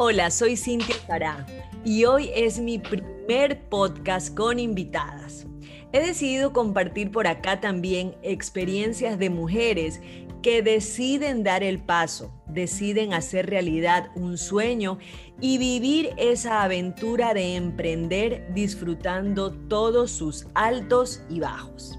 Hola, soy Cintia Fará y hoy es mi primer podcast con invitadas. He decidido compartir por acá también experiencias de mujeres que deciden dar el paso, deciden hacer realidad un sueño y vivir esa aventura de emprender disfrutando todos sus altos y bajos.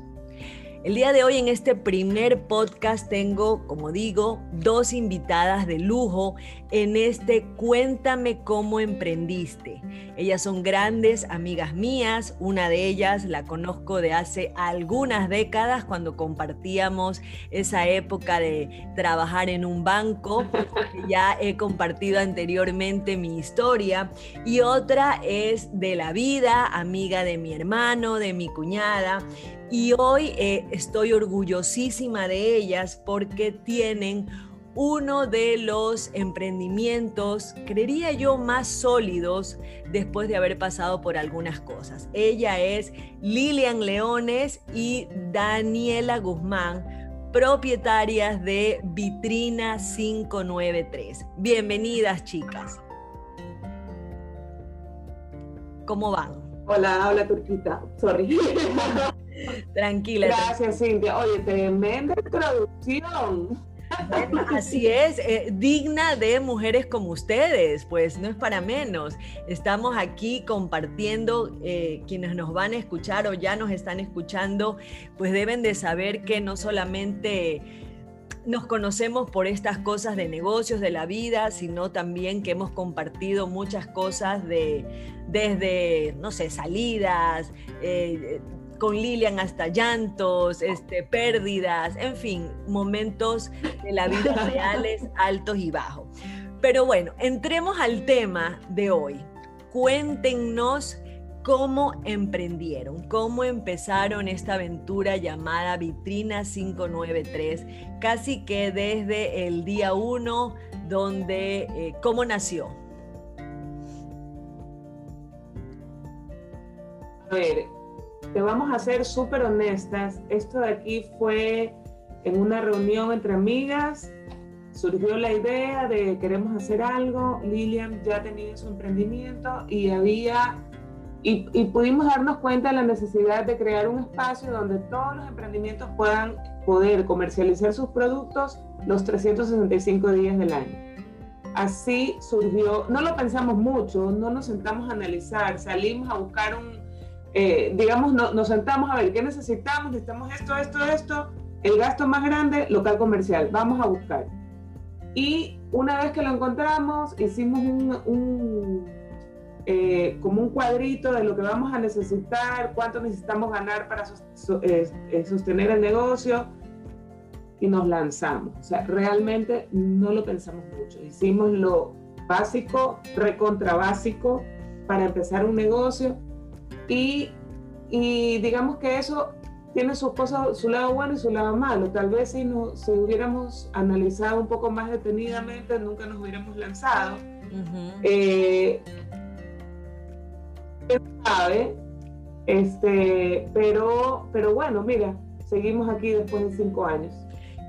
El día de hoy en este primer podcast tengo, como digo, dos invitadas de lujo en este Cuéntame cómo emprendiste. Ellas son grandes amigas mías, una de ellas la conozco de hace algunas décadas cuando compartíamos esa época de trabajar en un banco, ya he compartido anteriormente mi historia, y otra es de la vida, amiga de mi hermano, de mi cuñada, y hoy eh, estoy orgullosísima de ellas porque tienen uno de los emprendimientos, creería yo, más sólidos después de haber pasado por algunas cosas. Ella es Lilian Leones y Daniela Guzmán, propietarias de Vitrina 593. Bienvenidas, chicas. ¿Cómo van? Hola, hola Turquita. Sorry. Tranquila. Gracias, Cintia. Oye, tremenda introducción. Así es, eh, digna de mujeres como ustedes, pues no es para menos. Estamos aquí compartiendo, eh, quienes nos van a escuchar o ya nos están escuchando, pues deben de saber que no solamente nos conocemos por estas cosas de negocios, de la vida, sino también que hemos compartido muchas cosas de, desde, no sé, salidas, eh, con Lilian hasta llantos, este, pérdidas, en fin, momentos de la vida reales, altos y bajos. Pero bueno, entremos al tema de hoy. Cuéntenos cómo emprendieron, cómo empezaron esta aventura llamada Vitrina 593, casi que desde el día uno, donde, eh, cómo nació. A ver, te vamos a ser súper honestas. Esto de aquí fue en una reunión entre amigas. Surgió la idea de queremos hacer algo. Lilian ya tenía su emprendimiento y había y, y, pudimos darnos cuenta de la necesidad de crear un espacio donde todos los emprendimientos puedan poder comercializar sus productos los 365 días del año. Así surgió, no lo pensamos mucho, no nos sentamos a analizar, salimos a buscar un, eh, digamos, nos sentamos a ver qué necesitamos, necesitamos esto, esto, esto, el gasto más grande, local comercial, vamos a buscar. Y una vez que lo encontramos, hicimos un, eh, como un cuadrito de lo que vamos a necesitar, cuánto necesitamos ganar para eh, sostener el negocio y nos lanzamos. O sea, realmente no lo pensamos mucho. Hicimos lo básico, recontra básico para empezar un negocio y, y digamos que eso tiene sus cosas, su lado bueno y su lado malo. Tal vez si, no, si hubiéramos analizado un poco más detenidamente, nunca nos hubiéramos lanzado. Eh, sabe? Este, pero, pero bueno, mira, seguimos aquí después de cinco años.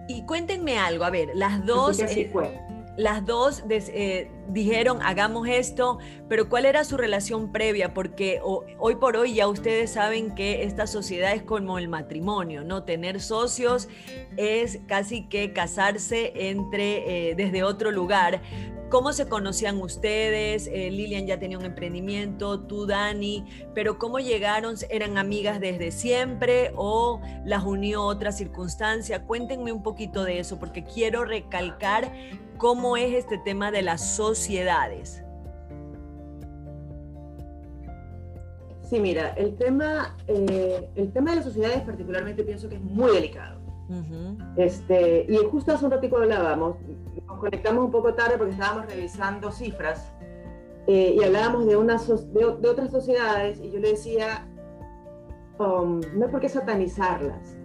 Y cuéntenme algo, a ver, las dos... Así fue las dos eh, dijeron, hagamos esto, pero ¿cuál era su relación previa? Porque hoy por hoy ya ustedes saben que esta sociedad es como el matrimonio, ¿no? Tener socios es casi que casarse entre, eh, desde otro lugar. ¿Cómo se conocían ustedes? Eh, Lilian ya tenía un emprendimiento, tú Dani, pero ¿cómo llegaron? ¿Eran amigas desde siempre o las unió otra circunstancia? Cuéntenme un poquito de eso porque quiero recalcar cómo es este tema de las sociedades. Sí, mira, el tema, eh, el tema de las sociedades particularmente pienso que es muy delicado. este, y justo hace un ratito hablábamos, nos conectamos un poco tarde porque estábamos revisando cifras eh, y hablábamos de, una de, otras sociedades y yo le decía, um, no es por qué satanizarlas,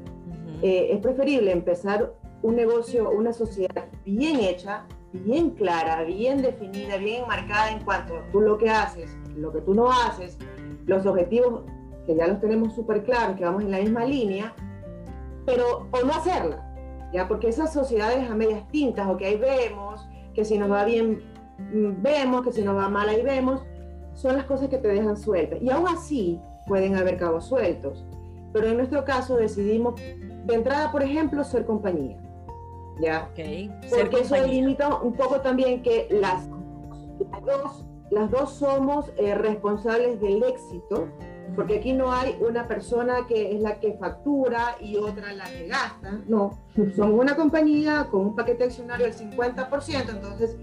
eh, es preferible empezar un negocio, una sociedad bien hecha, bien clara, bien definida, bien enmarcada en cuanto a tú lo que haces, lo que tú no haces, los objetivos que ya los tenemos súper claros, que vamos en la misma línea, pero o no hacerla, ya porque esas sociedades a medias tintas o que ahí vemos que si nos va bien mm, vemos, que si nos va mal ahí vemos, son las cosas que te dejan sueltas. Y aún así pueden haber cabos sueltos. Pero en nuestro caso decidimos, de entrada, por ejemplo, ser compañía. ¿Ya? Okay. Porque eso limita un poco también que las, dos, las dos somos eh, responsables del éxito porque aquí no hay una persona que es la que factura y otra la que gasta, no, somos una compañía con un paquete accionario del 50%, entonces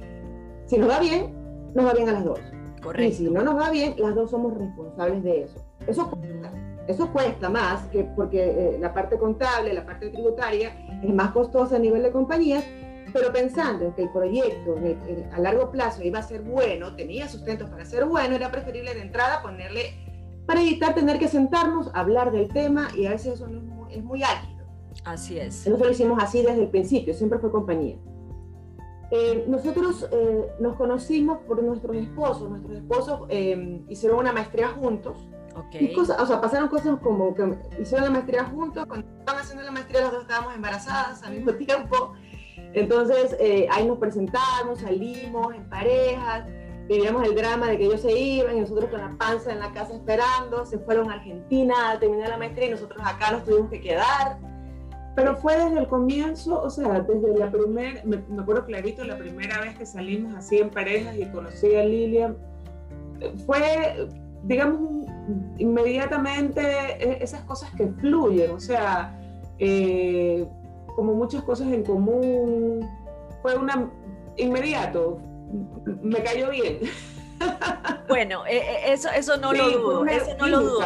si nos va bien, nos va bien a las dos. Correcto. Y si no nos va bien, las dos somos responsables de eso. Eso cuesta, eso cuesta más que porque eh, la parte contable, la parte tributaria es más costosa a nivel de compañías, pero pensando en que el proyecto a largo plazo iba a ser bueno, tenía sustentos para ser bueno, era preferible de entrada ponerle para evitar tener que sentarnos, a hablar del tema y a veces eso no es, muy, ágil. Así es. Nosotros lo hicimos así desde el principio, siempre fue compañía. Eh, nosotros eh, nos conocimos por nuestros esposos. Nuestros esposos eh, hicieron una maestría juntos. Okay. o sea, pasaron cosas como que hicieron la maestría juntos. Cuando estaban haciendo la maestría, las dos estábamos embarazadas al mismo tiempo. Entonces, ahí nos presentamos, salimos en parejas vivíamos el drama de que ellos se iban y nosotros con la panza en la casa esperando, se fueron a Argentina a terminar la maestría y nosotros acá nos tuvimos que quedar. Pero fue desde el comienzo, o sea, desde la primera, me, acuerdo clarito, la primera vez que salimos así en parejas y conocí a Lilian, fue, digamos, inmediatamente e, esas cosas que fluyen, o sea, eh, como muchas cosas en común, fue una, inmediato, me cayó bien. Bueno, e, e, eso, eso no lo dudo, eso no lo dudo.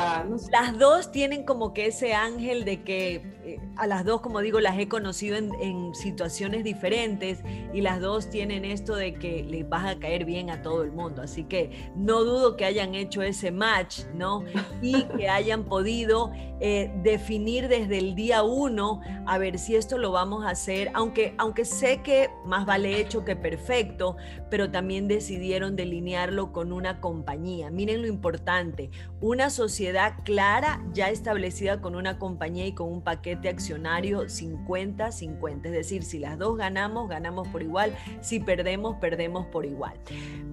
Las dos tienen como que ese ángel de que eh, a las dos, como digo, las he conocido en, en, situaciones diferentes y las dos tienen esto de que les vas a caer bien a todo el mundo. Así que no dudo que hayan hecho ese match, ¿no? Y que hayan podido eh, definir desde el día uno a ver si esto lo vamos a hacer, aunque, aunque sé que más vale hecho que perfecto, pero también decidieron delinearlo con una compañía. Miren lo importante, una sociedad clara ya establecida con una compañía y con un paquete accionario 50-50. Es decir, si las dos ganamos, ganamos por igual. Si perdemos, perdemos por igual.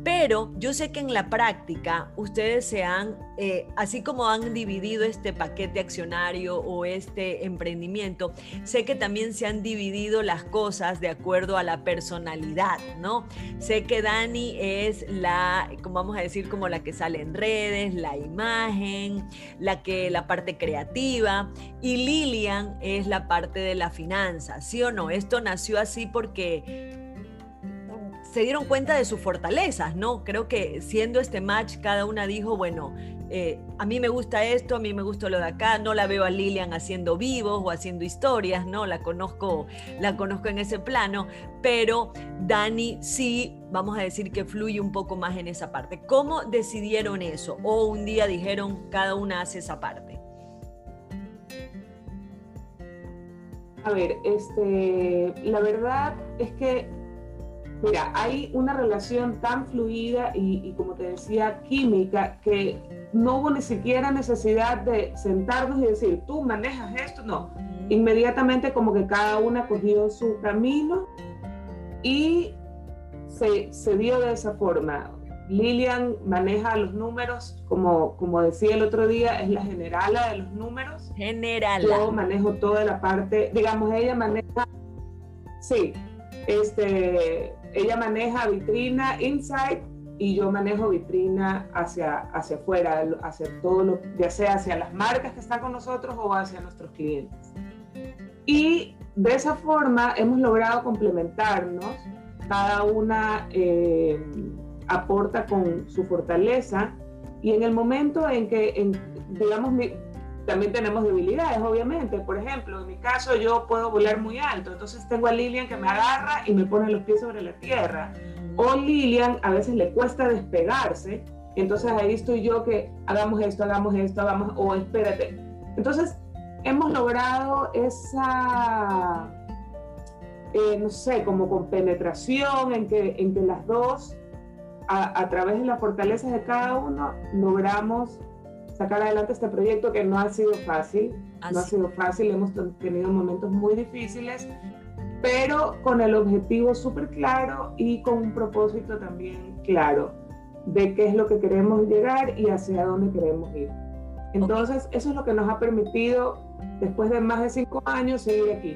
Pero yo sé que en la práctica ustedes se han, eh, así como han dividido este paquete accionario o este emprendimiento, sé que también se han dividido las cosas de acuerdo a la personalidad, ¿no? Sé que Dani es la, como vamos a decir, como la que sale en redes, la imagen, la que la parte creativa y Lilian es la parte de la finanza, ¿sí o no? Esto nació así porque se dieron cuenta de sus fortalezas, ¿no? Creo que siendo este match, cada una dijo, bueno, eh, a mí me gusta esto, a mí me gusta lo de acá, no la veo a Lilian haciendo vivos o haciendo historias, ¿no? La conozco, la conozco en ese plano, pero Dani sí, vamos a decir que fluye un poco más en esa parte. ¿Cómo decidieron eso? O un día dijeron, cada una hace esa parte. A ver, este, la verdad es que Mira, hay una relación tan fluida y, como te decía, química, que no hubo ni siquiera necesidad de sentarnos y decir, tú manejas esto, no. Inmediatamente como que cada una cogió su camino y se, se dio de esa forma. Lilian maneja los números, como, como decía el otro día, es la generala de los números. Generala. Yo manejo toda la parte, digamos, ella maneja, sí, este, ella maneja vitrina inside y yo manejo vitrina hacia, hacia afuera, hacia todo lo, ya sea hacia las marcas que están con nosotros o hacia nuestros clientes. Y de esa forma hemos logrado complementarnos, cada una eh, aporta con su fortaleza y en el momento en que, digamos, también tenemos debilidades, obviamente. Por ejemplo, en mi caso yo puedo volar muy alto, entonces tengo a Lilian que me agarra y me pone los pies sobre la tierra. O Lilian a veces le cuesta despegarse, entonces ahí estoy yo que hagamos esto, hagamos esto, hagamos, o espérate. Entonces hemos logrado esa, eh, no sé, como con penetración en que, en que las dos, a, a través de las fortalezas de cada uno, logramos sacar adelante este proyecto que no ha sido fácil, no ha sido fácil, hemos tenido momentos muy difíciles, pero con el objetivo súper claro y con un propósito también claro de qué es lo que queremos llegar y hacia dónde queremos ir. Entonces, eso es lo que nos ha permitido, después de más de cinco años, seguir aquí.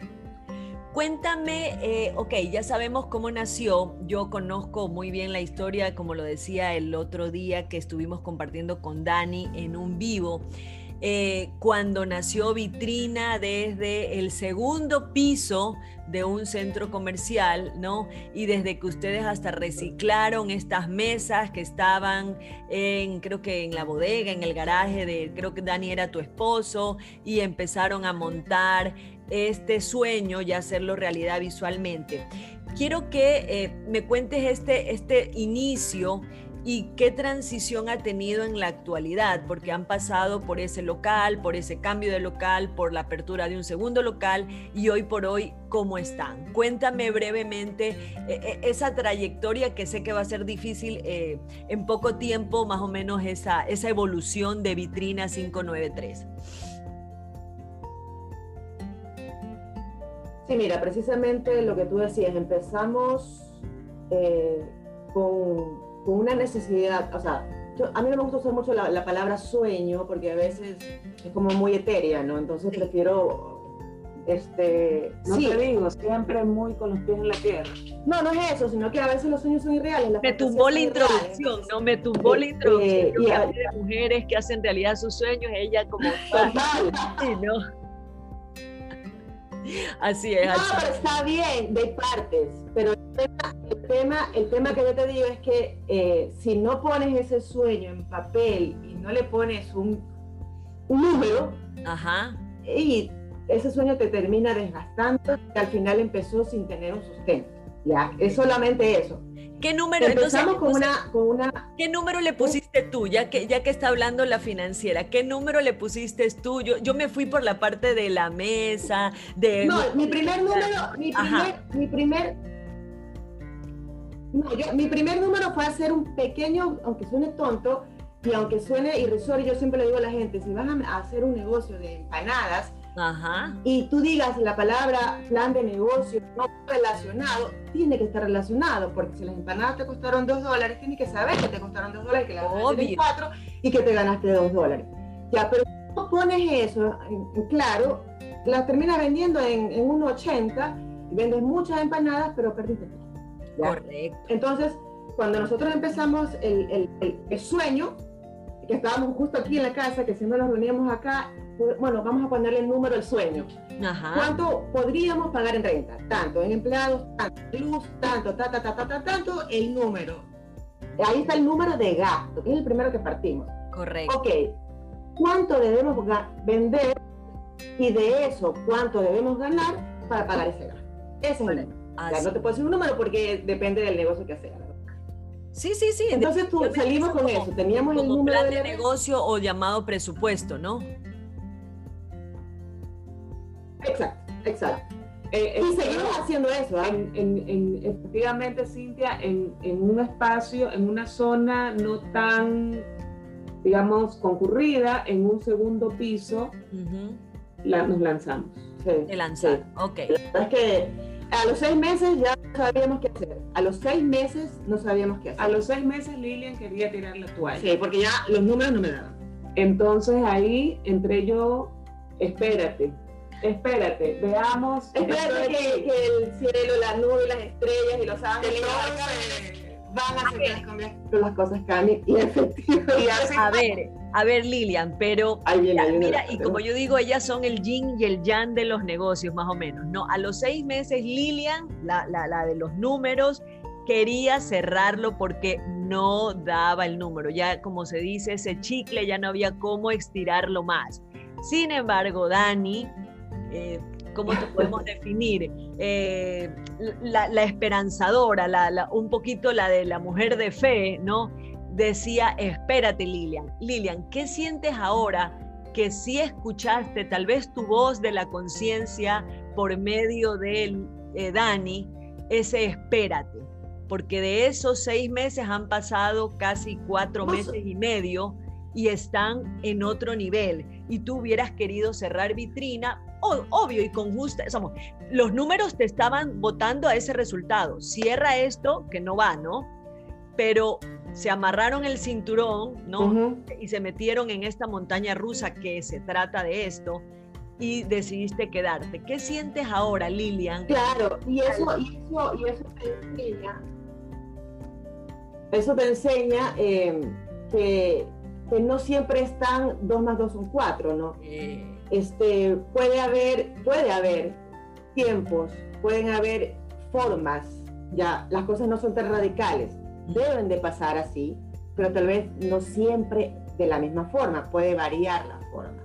Cuéntame, eh, ok, ya sabemos cómo nació. Yo conozco muy bien la historia, como lo decía el otro día que estuvimos compartiendo con Dani en un vivo. Eh, cuando nació Vitrina desde el segundo piso de un centro comercial, ¿no? Y desde que ustedes hasta reciclaron estas mesas que estaban en, creo que en la bodega, en el garaje de, creo que Dani era tu esposo, y empezaron a montar este sueño y hacerlo realidad visualmente. Quiero que eh, me cuentes este, este inicio y qué transición ha tenido en la actualidad, porque han pasado por ese local, por ese cambio de local, por la apertura de un segundo local y hoy por hoy, ¿cómo están? Cuéntame brevemente eh, eh, esa trayectoria que sé que va a ser difícil en poco tiempo, más o menos esa, esa evolución de Vitrina 593. Sí, mira, precisamente lo que tú decías, empezamos eh, con, una necesidad, o sea, a mí no me gusta usar mucho la, palabra sueño porque a veces es como muy etérea, ¿no? Entonces prefiero, este... No te digo, siempre muy con los pies en la tierra. No, no es eso, sino que a veces los sueños son irreales. me tumbó la introducción, ¿no? Me tumbó la introducción. y de mujeres que hacen realidad sus sueños, ella como... sí, ¿no? Así es. No, pero está bien, de partes. Pero el tema, el tema, que yo te digo es que eh, si no pones ese sueño en papel y no le pones un, número, Ajá. y ese sueño te termina desgastando y al final empezó sin tener un sustento. Ya, es solamente eso. ¿Qué número, Empezamos con, una, con una... ¿Qué número le pusiste tú? Ya que, ya que está hablando la financiera, ¿qué número le pusiste tú? Yo, yo me fui por la parte de la mesa, de... No, mi primer número, mi primer, mi primer... No, yo, mi primer número fue hacer un pequeño, aunque suene tonto, y aunque suene irrisorio, yo siempre le digo a la gente, si vas a hacer un negocio de empanadas, y tú digas la palabra plan de negocio no relacionado, tiene que estar relacionado, porque si las empanadas te costaron dos dólares, tienes que saber que te costaron dos dólares, que las ganaste cuatro y que te ganaste dos dólares. Ya, pero no pones eso en, claro, las terminas vendiendo en, en 1.80 y vendes muchas empanadas, pero perdiste Correcto. Entonces, cuando nosotros empezamos el, el, el sueño, que estábamos justo aquí en la casa, que siempre nos reuníamos acá, bueno, vamos a ponerle el número del sueño. ¿Cuánto podríamos pagar en renta? Tanto, en empleados, tanto, luz, tanto, ta, ta, ta, ta, ta, tanto, el número. Ahí está el número de gasto, que es el primero que partimos. Correcto. Ok, ¿cuánto debemos vender y de eso cuánto debemos ganar para pagar ese gasto? Ese es el número. no te puedo decir un número porque depende del negocio que sea. Sí, sí, sí. Entonces tú, salimos con eso. Teníamos el número de, de negocio o llamado presupuesto, ¿no? Exacto, exacto. Eh, y seguimos haciendo eso. ¿ah? En, efectivamente, Cintia, en, un espacio, en una zona no tan, digamos, concurrida, en un segundo piso, nos lanzamos. Sí, lanzar, ok. es que a los seis meses ya sabíamos qué hacer. A los seis meses no sabíamos qué hacer. A los seis meses Lilian quería tirar la toalla. Sí, porque ya los números no me daban. Entonces ahí entré yo, espérate, Espérate, veamos. Espérate que, que, el cielo, la nube, las estrellas y los ángeles van a hacer las cosas cambien y efectivamente. A ver, a ver Lilian, pero mira, y como yo digo, ellas son el yin y el yang de los negocios, más o menos. No, a los seis meses Lilian, la, la, la de los números, quería cerrarlo porque no daba el número. Ya como se dice, ese chicle ya no había cómo estirarlo más. Sin embargo, Dani eh, ¿cómo te podemos definir? Eh, la, esperanzadora, un poquito la de la mujer de fe, ¿no? Decía, espérate Lilian. Lilian, ¿qué sientes ahora que sí escuchaste tal vez tu voz de la conciencia por medio de eh, Dani, ese espérate? Porque de esos seis meses han pasado casi cuatro meses y medio y están en otro nivel y tú hubieras querido cerrar vitrina, obvio y con justa, somos, los números te estaban votando a ese resultado. Cierra esto que no va, ¿no? Pero se amarraron el cinturón, ¿no? Y se metieron en esta montaña rusa que se trata de esto y decidiste quedarte. ¿Qué sientes ahora, Lilian? Claro, y eso, y eso, y eso te enseña, eso te enseña eh, que, que, no siempre están dos más dos son cuatro, ¿no? Eh. Este, puede haber, puede haber tiempos, pueden haber formas, ya, las cosas no son tan radicales deben de pasar así, pero tal vez no siempre de la misma forma, puede variar la forma.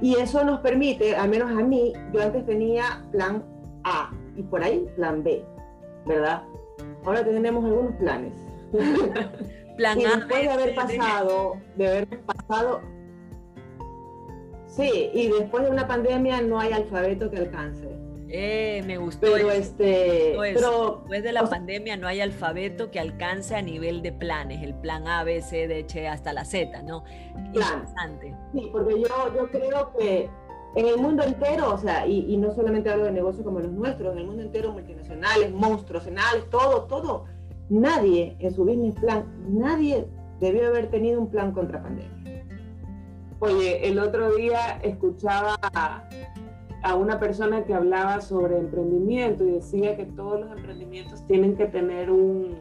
Y eso nos permite, al menos a mí, yo antes tenía plan A y por ahí plan B, ¿verdad? Ahora tenemos algunos planes. plan A. Después de haber pasado, de haber pasado, sí, y después de una pandemia no hay alfabeto que alcance. Eh, me gustó. Pero este, pero, después de la pandemia no hay alfabeto que alcance a nivel de planes, el plan A, B, C, D, H hasta la Z, ¿no? Interesante. Sí, porque yo, yo creo que en el mundo entero, o sea, y, no solamente hablo de negocios como los nuestros, en el mundo entero, multinacionales, monstruos, todo, todo, nadie en su business plan, nadie debió haber tenido un plan contra pandemia. Oye, el otro día escuchaba a una persona que hablaba sobre emprendimiento y decía que todos los emprendimientos tienen que tener un,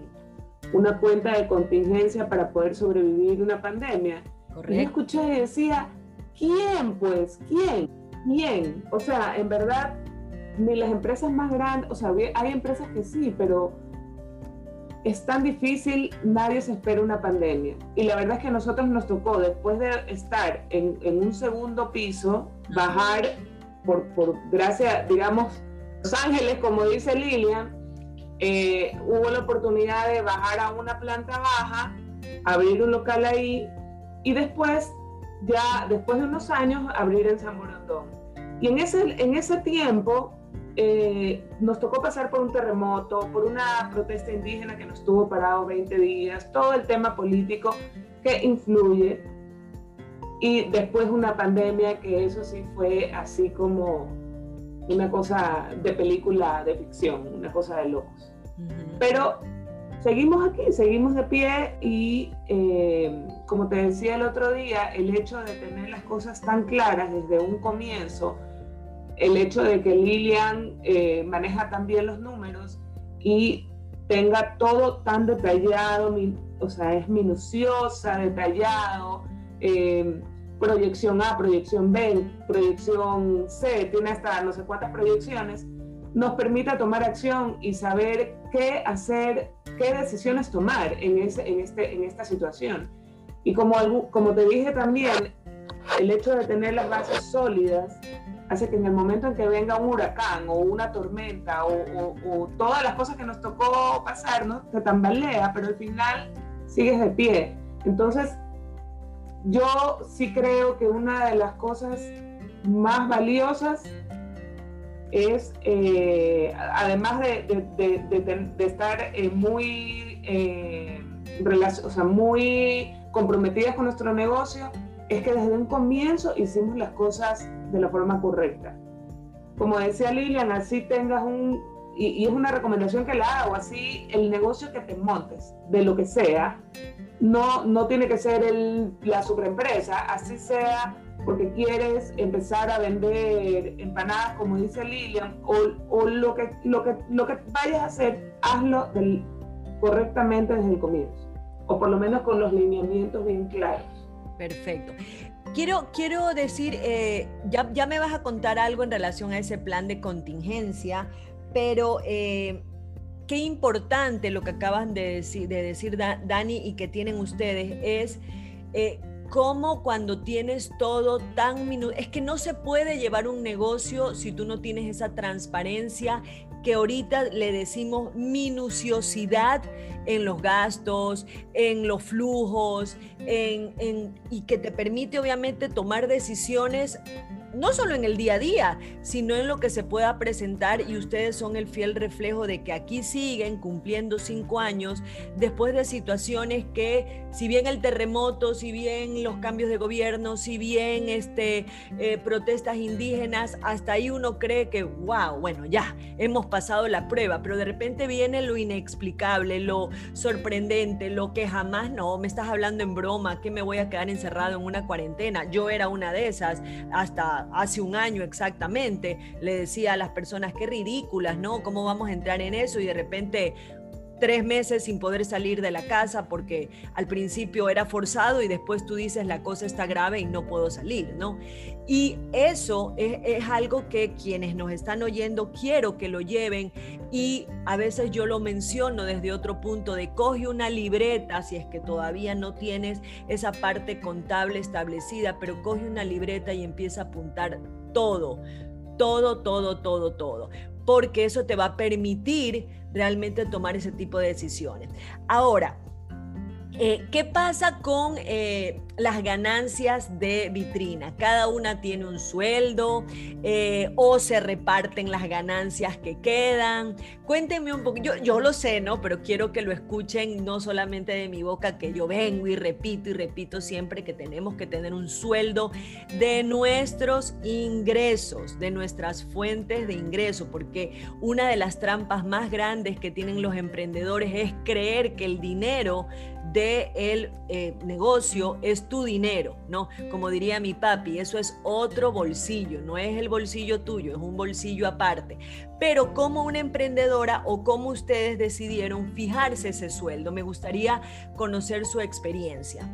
una cuenta de contingencia para poder sobrevivir una pandemia. Y escuché y decía, ¿quién pues? ¿Quién? ¿Quién? O sea, en verdad, ni las empresas más grandes, o sea, hay empresas que sí, pero es tan difícil, nadie se espera una pandemia. Y la verdad es que a nosotros nos tocó, después de estar en, un segundo piso, bajar por, por gracia, digamos, Los Ángeles, como dice Lilian, eh, hubo la oportunidad de bajar a una planta baja, abrir un local ahí y después, ya después de unos años, abrir en San Borondón. Y en ese, en ese tiempo eh, nos tocó pasar por un terremoto, por una protesta indígena que nos tuvo parado 20 días, todo el tema político que influye y después una pandemia que eso sí fue así como una cosa de película de ficción, una cosa de locos. Pero seguimos aquí, seguimos de pie y eh, como te decía el otro día, el hecho de tener las cosas tan claras desde un comienzo, el hecho de que Lilian eh, maneja también los números y tenga todo tan detallado, o sea, es minuciosa, detallado, eh, proyección A, proyección B, proyección C, tiene hasta no sé cuántas proyecciones, nos permita tomar acción y saber qué hacer, qué decisiones tomar en, ese, en, este, en esta situación. Y como, como te dije también, el hecho de tener las bases sólidas hace que en el momento en que venga un huracán o una tormenta o, todas las cosas que nos tocó pasar, ¿no? te tambalea, pero al final sigues de pie. Entonces, yo sí creo que una de las cosas más valiosas es, eh, además de, estar eh, muy, eh, muy comprometidas con nuestro negocio, es que desde un comienzo hicimos las cosas de la forma correcta. Como decía Lilian, así tengas un, y, es una recomendación que la hago, así el negocio que te montes, de lo que sea, no, no tiene que ser el, la superempresa, así sea porque quieres empezar a vender empanadas, como dice Lilian, o, o lo, que, lo, que, lo que vayas a hacer, hazlo correctamente desde el comienzo, o por lo menos con los lineamientos bien claros. Perfecto. Quiero, quiero decir, eh, ya, ya me vas a contar algo en relación a ese plan de contingencia, pero... Eh, qué importante lo que acaban de decir, de decir Dani y que tienen ustedes es eh, cómo cuando tienes todo tan minuto, es que no se puede llevar un negocio si tú no tienes esa transparencia que ahorita le decimos minuciosidad en los gastos, en los flujos, en, y que te permite obviamente tomar decisiones no solo en el día a día, sino en lo que se pueda presentar y ustedes son el fiel reflejo de que aquí siguen cumpliendo cinco años después de situaciones que, si bien el terremoto, si bien los cambios de gobierno, si bien este, eh, protestas indígenas, hasta ahí uno cree que, wow, bueno, ya hemos pasado la prueba, pero de repente viene lo inexplicable, lo sorprendente, lo que jamás, no, me estás hablando en broma, que me voy a quedar encerrado en una cuarentena. Yo era una de esas hasta hace un año exactamente. Le decía a las personas, qué ridículas, ¿no? ¿Cómo vamos a entrar en eso? Y de repente tres meses sin poder salir de la casa porque al principio era forzado y después tú dices la cosa está grave y no puedo salir, ¿no? Y eso es, algo que quienes nos están oyendo quiero que lo lleven y a veces yo lo menciono desde otro punto de coge una libreta si es que todavía no tienes esa parte contable establecida, pero coge una libreta y empieza a apuntar todo, todo, todo, todo, todo, porque eso te va a permitir realmente tomar ese tipo de decisiones. Ahora, eh, ¿Qué pasa con eh, las ganancias de vitrina? Cada una tiene un sueldo eh, o se reparten las ganancias que quedan. Cuéntenme un poco, yo, yo lo sé, ¿no? Pero quiero que lo escuchen no solamente de mi boca, que yo vengo y repito y repito siempre que tenemos que tener un sueldo de nuestros ingresos, de nuestras fuentes de ingreso, porque una de las trampas más grandes que tienen los emprendedores es creer que el dinero de el eh, negocio es tu dinero, ¿no? Como diría mi papi, eso es otro bolsillo, no es el bolsillo tuyo, es un bolsillo aparte. Pero como una emprendedora o como ustedes decidieron fijarse ese sueldo, me gustaría conocer su experiencia.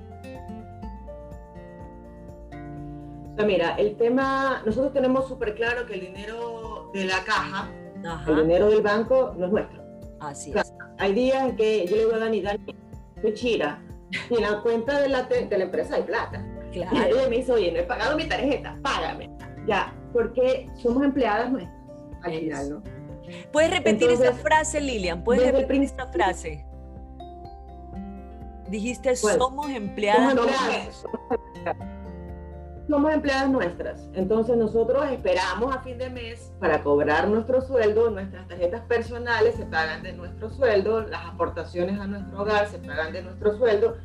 mira, el tema, nosotros tenemos súper claro que el dinero de la caja, el dinero del banco no es nuestro. Así es. hay días en que yo le digo a Dani, Dani, chira. Y en la cuenta de la, de la empresa hay plata. Claro. Y ella me dice, oye, no he pagado mi tarjeta, págame. Ya, porque somos empleadas nuestras al final, ¿no? ¿Puedes repetir esa frase, Lilian? ¿Puedes repetir esa frase? Dijiste, somos empleadas. Somos empleadas, somos empleadas nuestras. Entonces nosotros esperamos a fin de mes para cobrar nuestro sueldo, nuestras tarjetas personales se pagan de nuestro sueldo, las aportaciones a nuestro hogar se pagan de nuestro sueldo.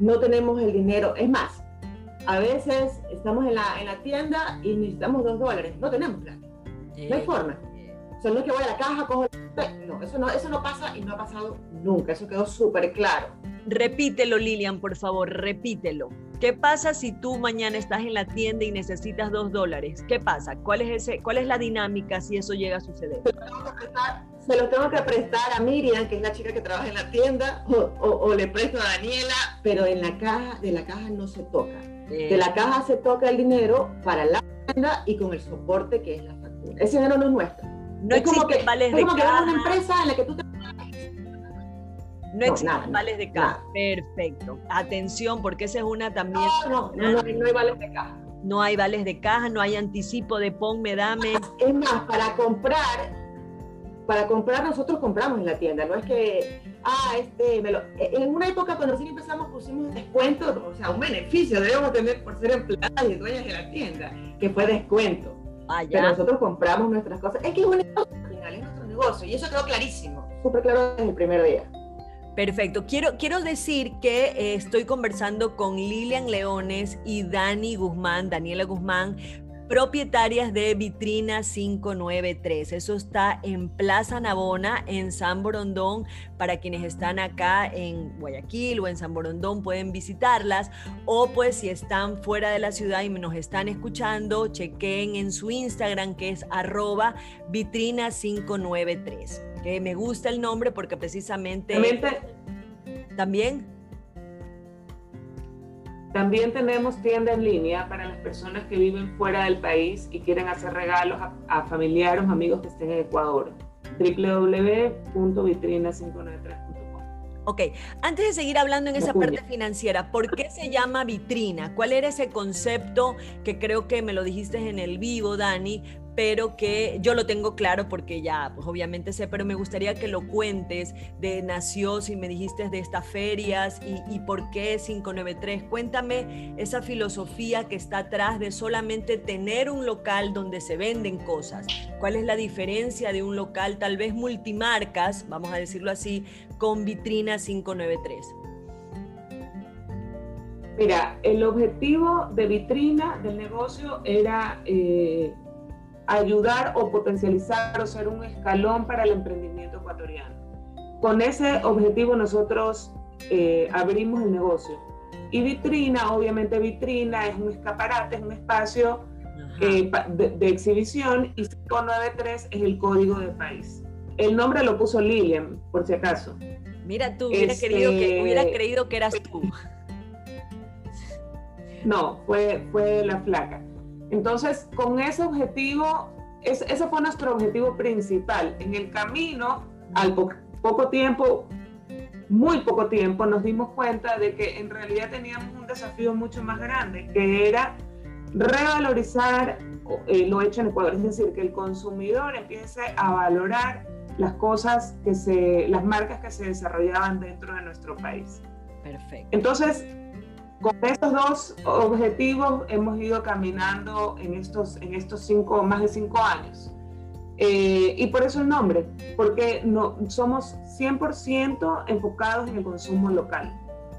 No tenemos el dinero. Es más, a veces estamos en la, en la tienda y necesitamos dos dólares. No tenemos plata. No hay forma. O sea, no es que voy a la caja, cojo... No, eso no, eso no pasa y no ha pasado nunca. Eso quedó súper claro. Repítelo, Lilian, por favor, repítelo. ¿Qué pasa si tú mañana estás en la tienda y necesitas dos dólares? ¿Qué pasa? ¿Cuál es, ese, ¿Cuál es la dinámica si eso llega a suceder? Se lo tengo que prestar a Miriam, que es la chica que trabaja en la tienda, o, le presto a Daniela, pero en la caja, de la caja no se toca. De la caja se toca el dinero para la tienda y con el soporte que es la factura. Ese dinero no es nuestro. No es como que, vales de como que una empresa en la que tú te no, existen vales de caja. Perfecto. Atención, porque esa es una también. No, no, no, hay vales de caja. No hay vales de caja, no hay anticipo de ponme, dame. Es más, para comprar, para comprar nosotros compramos en la tienda, no es que, ah, este, me lo, en una época cuando recién empezamos pusimos descuento, o sea, un beneficio debemos tener por ser empleadas y dueñas de la tienda, que fue descuento. Ah, Pero nosotros compramos nuestras cosas. Es que es un negocio, al final, es nuestro negocio, y eso quedó clarísimo, súper claro desde el primer día. Perfecto. Quiero, quiero decir que eh, estoy conversando con Lilian Leones y Dani Guzmán, Daniela Guzmán, propietarias de Vitrina 593. Eso está en Plaza Navona, en San Borondón. Para quienes están acá en Guayaquil o en San Borondón pueden visitarlas. O pues si están fuera de la ciudad y nos están escuchando, chequen en su Instagram que es arroba vitrina 593 que me gusta el nombre porque precisamente... También, también tenemos tienda en línea para las personas que viven fuera del país y quieren hacer regalos a, familiares o amigos que estén en Ecuador. www.vitrina593.com Ok, antes de seguir hablando en esa parte financiera, ¿por qué se llama vitrina? ¿Cuál era ese concepto que creo que me lo dijiste en el vivo, Dani? pero que yo lo tengo claro porque ya, pues obviamente sé, pero me gustaría que lo cuentes de nació, si me dijiste de estas ferias y, y por qué 593. Cuéntame esa filosofía que está atrás de solamente tener un local donde se venden cosas. ¿Cuál es la diferencia de un local tal vez multimarcas, vamos a decirlo así, con vitrina 593? Mira, el objetivo de vitrina del negocio era eh, ayudar o potencializar o ser un escalón para el emprendimiento ecuatoriano. Con ese objetivo nosotros eh, abrimos el negocio. Y vitrina, obviamente vitrina es un escaparate, es un espacio eh, de, exhibición y 593 es el código de país. El nombre lo puso Lilian, por si acaso. Mira, tú hubieras querido que, este, hubiera creído que eras tú. No, fue, fue la flaca. Entonces, con ese objetivo, ese fue nuestro objetivo principal. En el camino, al poco tiempo, muy poco tiempo, nos dimos cuenta de que en realidad teníamos un desafío mucho más grande, que era revalorizar eh, lo hecho en Ecuador, es decir, que el consumidor empiece a valorar las cosas que se, las marcas que se desarrollaban dentro de nuestro país. Perfecto. Entonces, con estos dos objetivos hemos ido caminando en estos, en estos cinco, más de cinco años. Eh, y por eso el nombre, porque no, somos 100% enfocados en el consumo local.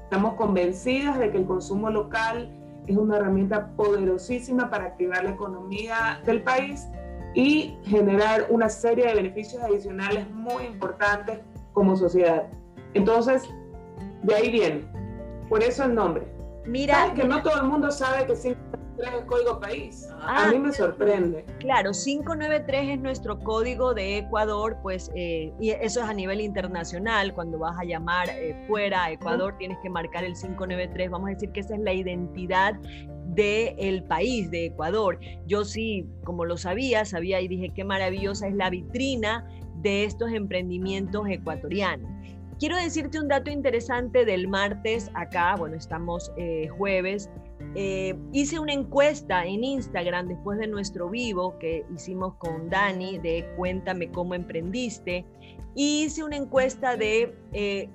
Estamos convencidas de que el consumo local es una herramienta poderosísima para activar la economía del país y generar una serie de beneficios adicionales muy importantes como sociedad. Entonces, de ahí viene. Por eso el nombre. Mira, que no todo el mundo sabe que 593 es código país. a ah, mí me sorprende. Claro, 593 es nuestro código de Ecuador, pues, eh, y eso es a nivel internacional. Cuando vas a llamar eh, fuera a Ecuador, tienes que marcar el 593. Vamos a decir que esa es la identidad del país, de Ecuador. Yo sí, como lo sabía, sabía y dije qué maravillosa es la vitrina de estos emprendimientos ecuatorianos. Quiero decirte un dato interesante del martes acá, bueno, estamos eh, jueves. Eh, hice una encuesta en Instagram después de nuestro vivo que hicimos con Dani de Cuéntame cómo emprendiste. hice una encuesta de eh,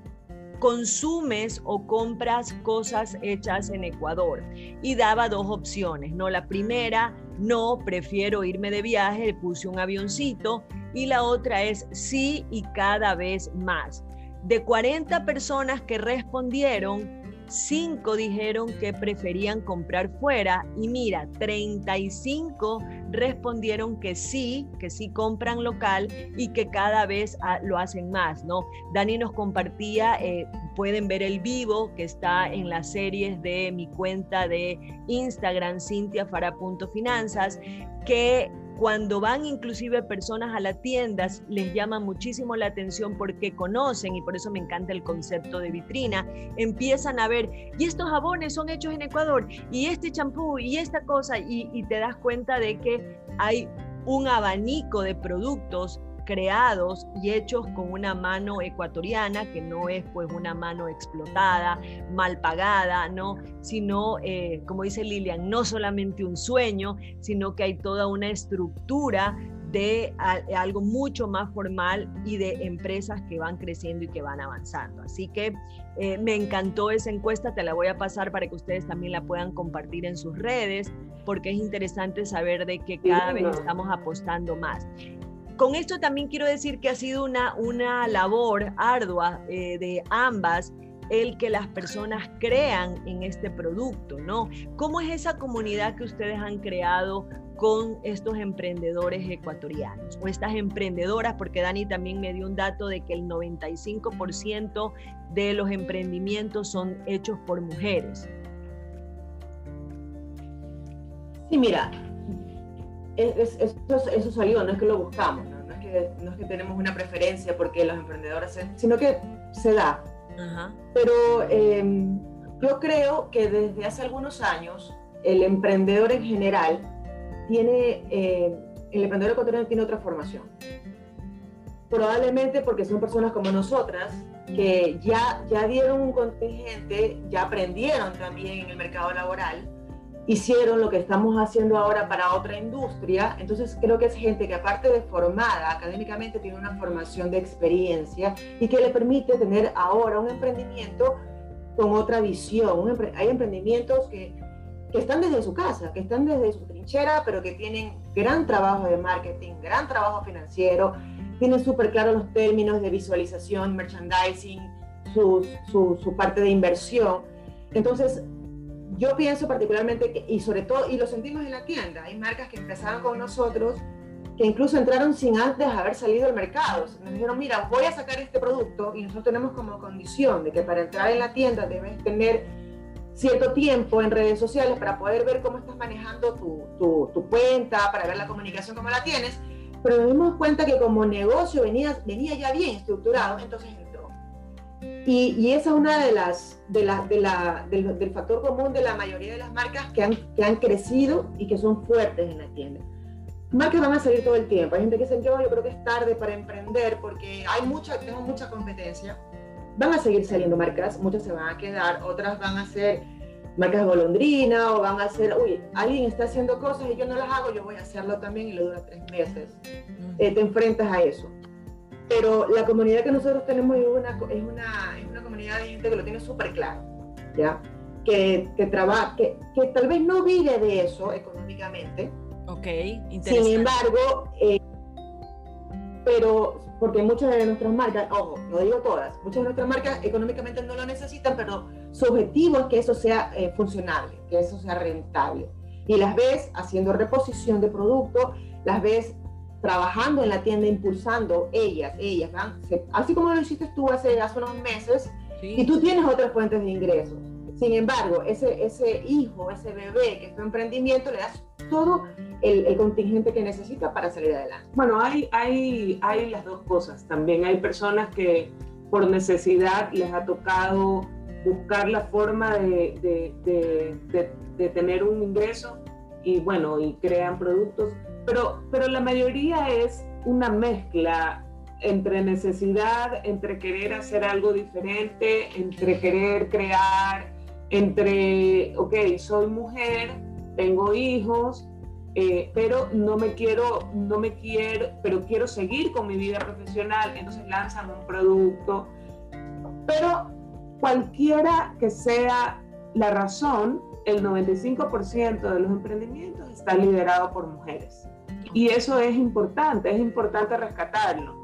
consumes o compras cosas hechas en Ecuador y daba dos opciones, ¿no? La primera, no, prefiero irme de viaje, puse un avioncito y la otra es sí y cada vez más. De 40 personas que respondieron, 5 dijeron que preferían comprar fuera y mira, 35 respondieron que sí, que sí compran local y que cada vez ah, lo hacen más, ¿no? Dani nos compartía, eh, pueden ver el vivo que está en las series de mi cuenta de Instagram, cintiafara.finanzas, que cuando van inclusive personas a la tienda, les llama muchísimo la atención porque conocen, y por eso me encanta el concepto de vitrina, empiezan a ver, y estos jabones son hechos en Ecuador, y este champú, y esta cosa, y, y te das cuenta de que hay un abanico de productos creados y hechos con una mano ecuatoriana, que no es pues una mano explotada, mal pagada, ¿no? Sino, eh, como dice Lilian, no solamente un sueño, sino que hay toda una estructura de algo mucho más formal y de empresas que van creciendo y que van avanzando. Así que eh, me encantó esa encuesta, te la voy a pasar para que ustedes también la puedan compartir en sus redes, porque es interesante saber de que cada vez estamos apostando más con esto también quiero decir que ha sido una, una labor ardua eh, de ambas el que las personas crean en este producto, ¿no? ¿Cómo es esa comunidad que ustedes han creado con estos emprendedores ecuatorianos o estas emprendedoras? Porque Dani también me dio un dato de que el 95% de los emprendimientos son hechos por mujeres. Sí, mira, eso, salió, no es que lo buscamos, ¿no? es que, no es que tenemos una preferencia porque los emprendedores, sino que se da. Pero em, yo creo que desde hace algunos años el emprendedor en general tiene, eh, el emprendedor ecuatoriano tiene otra formación. Probablemente porque son personas como nosotras que ya, ya dieron un contingente, ya aprendieron también en el mercado laboral hicieron lo que estamos haciendo ahora para otra industria. Entonces creo que es gente que aparte de formada académicamente tiene una formación de experiencia y que le permite tener ahora un emprendimiento con otra visión. hay emprendimientos que, que están desde su casa, que están desde su trinchera, pero que tienen gran trabajo de marketing, gran trabajo financiero, tienen súper claros los términos de visualización, merchandising, su, su, su parte de inversión. Entonces, yo pienso particularmente, que, y sobre todo, y lo sentimos en la tienda, hay marcas que empezaron con nosotros que incluso entraron sin antes haber salido al mercado. Nos dijeron, mira, voy a sacar este producto y nosotros tenemos como condición de que para entrar en la tienda debes tener cierto tiempo en redes sociales para poder ver cómo estás manejando tu, tu, tu cuenta, para ver la comunicación como la tienes, pero nos dimos cuenta que como negocio venía, venía ya bien estructurado, entonces y, y, esa es una de las, de la, de la, del, factor común de la mayoría de las marcas que han, que han crecido y que son fuertes en la tienda. Marcas van a salir todo el tiempo. Hay gente que dice, yo, yo creo que es tarde para emprender porque hay mucha, tengo mucha competencia. Van a seguir saliendo marcas, muchas se van a quedar, otras van a ser marcas golondrina o van a ser, uy, alguien está haciendo cosas y yo no las hago, yo voy a hacerlo también y le dura tres meses. Eh, te enfrentas a eso pero la comunidad que nosotros tenemos es una, es una, es una comunidad de gente que lo tiene súper claro, ¿ya? Que, que trabaja, que, que, tal vez no vive de eso económicamente. Ok, interesante. Sin embargo, eh, pero porque muchas de nuestras marcas, ojo, no digo todas, muchas de nuestras marcas económicamente no lo necesitan, pero su objetivo es que eso sea eh, funcionable, que eso sea rentable. Y las ves haciendo reposición de productos, las ves trabajando en la tienda, impulsando ellas, ellas, así como lo hiciste tú hace, hace unos meses, y tú tienes otras fuentes de ingresos. Sin embargo, ese, ese hijo, ese bebé que es tu emprendimiento, le das todo el, el, contingente que necesita para salir adelante. Bueno, hay, hay, hay las dos cosas. También hay personas que por necesidad les ha tocado buscar la forma de, de, de, de tener un ingreso y bueno, y crean productos pero, pero la mayoría es una mezcla entre necesidad, entre querer hacer algo diferente, entre querer crear, entre, ok, soy mujer, tengo hijos, eh, pero no me quiero, no me quiero, pero quiero seguir con mi vida profesional, entonces lanzan un producto. Pero cualquiera que sea la razón, el 95% de los emprendimientos está liderado por mujeres. Y eso es importante, es importante rescatarlo.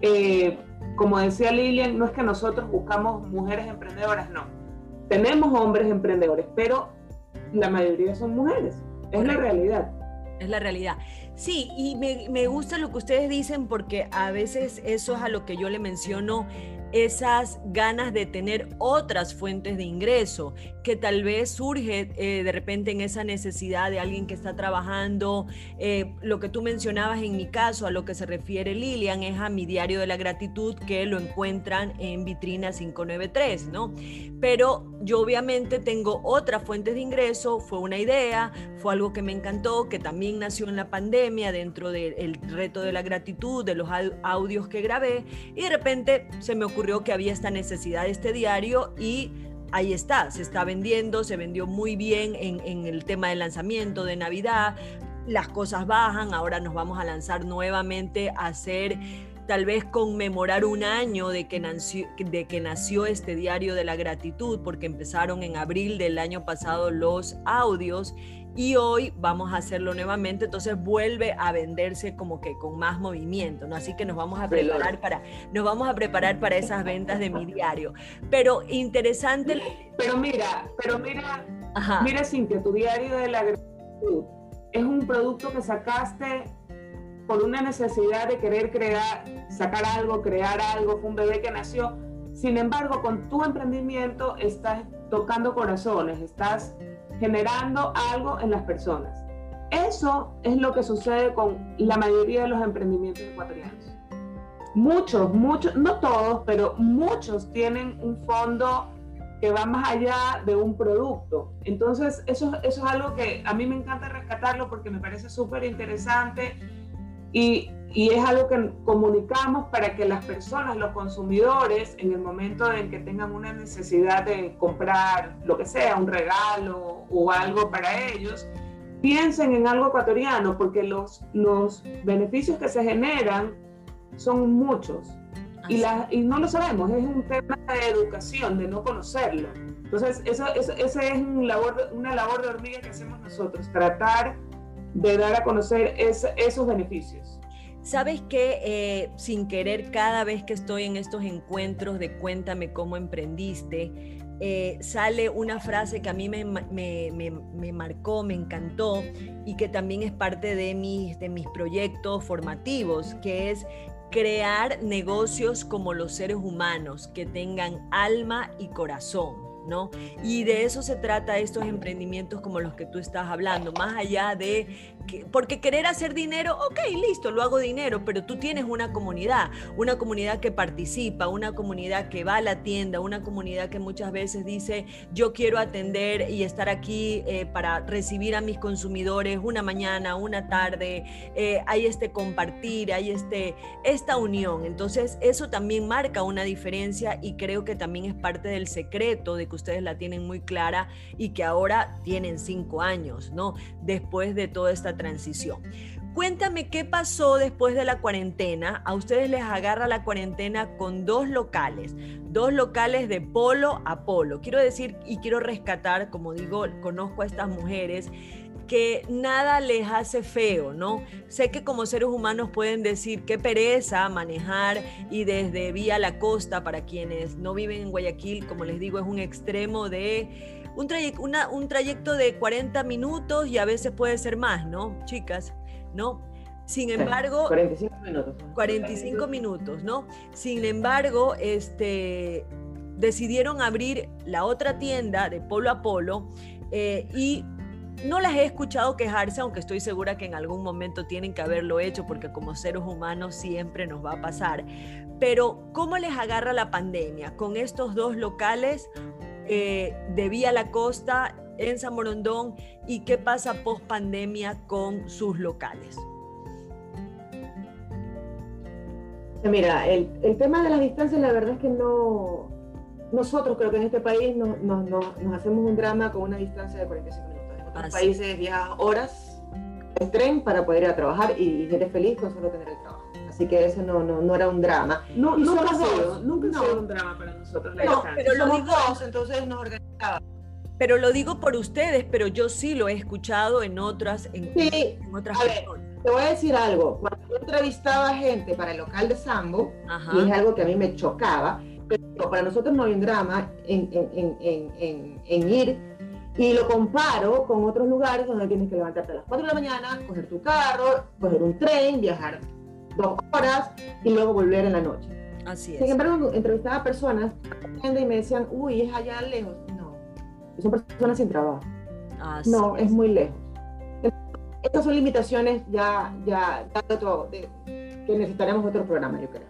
Eh, como decía Lilian, no es que nosotros buscamos mujeres emprendedoras, no. Tenemos hombres emprendedores, pero la mayoría son mujeres. Es la realidad. Es la realidad. Sí, y me, me, gusta lo que ustedes dicen porque a veces eso es a lo que yo le menciono esas ganas de tener otras fuentes de ingreso, que tal vez surge eh, de repente en esa necesidad de alguien que está trabajando. Eh, lo que tú mencionabas en mi caso, a lo que se refiere Lilian, es a mi diario de la gratitud que lo encuentran en vitrina 593, ¿no? Pero yo obviamente tengo otras fuentes de ingreso, fue una idea, fue algo que me encantó, que también nació en la pandemia dentro del reto de la gratitud, de los audios que grabé, y de repente se me ocurrió que había esta necesidad de este diario y ahí está, se está vendiendo, se vendió muy bien en, en, el tema del lanzamiento de Navidad, las cosas bajan, ahora nos vamos a lanzar nuevamente a hacer tal vez conmemorar un año de que, nació, de que nació este diario de la gratitud, porque empezaron en abril del año pasado los audios y hoy vamos a hacerlo nuevamente, entonces vuelve a venderse como que con más movimiento, ¿no? Así que nos vamos a preparar para, nos vamos a preparar para esas ventas de mi diario. Pero interesante. Pero mira, pero mira, mira Cintia, tu diario de la gratitud es un producto que sacaste por una necesidad de querer crear, sacar algo, crear algo, fue un bebé que nació. Sin embargo, con tu emprendimiento estás tocando corazones, estás generando algo en las personas. Eso es lo que sucede con la mayoría de los emprendimientos ecuatorianos. Muchos, muchos, no todos, pero muchos tienen un fondo que va más allá de un producto. Entonces, eso, eso es algo que a mí me encanta rescatarlo porque me parece súper interesante y, y es algo que comunicamos para que las personas, los consumidores, en el momento en que tengan una necesidad de comprar lo que sea, un regalo o algo para ellos, piensen en algo ecuatoriano, porque los, los beneficios que se generan son muchos. Y, la, y no lo sabemos, es un tema de educación, de no conocerlo. Entonces, eso, eso, esa es un labor, una labor de hormiga que hacemos nosotros, tratar de dar a conocer esos beneficios. Sabes que eh, sin querer, cada vez que estoy en estos encuentros de Cuéntame cómo emprendiste, eh, sale una frase que a mí me, me, me, marcó, me encantó y que también es parte de mis, de mis proyectos formativos, que es crear negocios como los seres humanos, que tengan alma y corazón. Y de eso se trata estos emprendimientos como los que tú estás hablando, más allá de, porque querer hacer dinero, ok, listo, lo hago dinero, pero tú tienes una comunidad, una comunidad que participa, una comunidad que va a la tienda, una comunidad que muchas veces dice, yo quiero atender y estar aquí eh, para recibir a mis consumidores una mañana, una tarde, eh, hay este compartir, hay este, esta unión. Entonces, eso también marca una diferencia y creo que también es parte del secreto de que ustedes la tienen muy clara y que ahora tienen cinco años, ¿no? Después de toda esta transición. Cuéntame qué pasó después de la cuarentena. A ustedes les agarra la cuarentena con dos locales, dos locales de polo a polo. Quiero decir y quiero rescatar, como digo, conozco a estas mujeres que nada les hace feo, ¿no? Sé que como seres humanos pueden decir qué pereza manejar y desde vía la costa para quienes no viven en Guayaquil, como les digo, es un extremo de un, trayecto, un trayecto de 40 minutos y a veces puede ser más, ¿no? Chicas, ¿no? Sin embargo, 45 minutos. 45 minutos, ¿no? Sin embargo, este decidieron abrir la otra tienda de polo a polo eh, y no las he escuchado quejarse, aunque estoy segura que en algún momento tienen que haberlo hecho, porque como seres humanos siempre nos va a pasar. Pero, ¿cómo les agarra la pandemia con estos dos locales eh, de Vía La Costa en San Morondón y qué pasa post pandemia con sus locales? Mira, el, el tema de las distancias, la verdad es que no. Nosotros creo que en este país nos, nos hacemos un drama con una distancia de 45 minutos otros países viajas horas en tren para poder ir a trabajar y, eres feliz con solo tener el trabajo. Así que eso no, no, no era un drama. No, nunca, ha sido, nunca ha sido un drama para nosotros. La no, pero lo digo, dos, entonces nos organizábamos. Pero lo digo por ustedes, pero yo sí lo he escuchado en otras, en, sí, en otras personas. te voy a decir algo. Cuando yo entrevistaba gente para el local de Sambo, y es algo que a mí me chocaba, pero para nosotros no hay un drama en, en, en, en ir y lo comparo con otros lugares donde tienes que levantarte a las 4 de la mañana, coger tu carro, coger un tren, viajar dos horas y luego volver en la noche. Así es. Sin embargo, entrevistaba a personas y me decían, uy, es allá lejos. No, son personas sin trabajo. no, es. muy lejos. Estas son limitaciones ya, ya, ya otro, de, que necesitaremos otro programa, yo creo.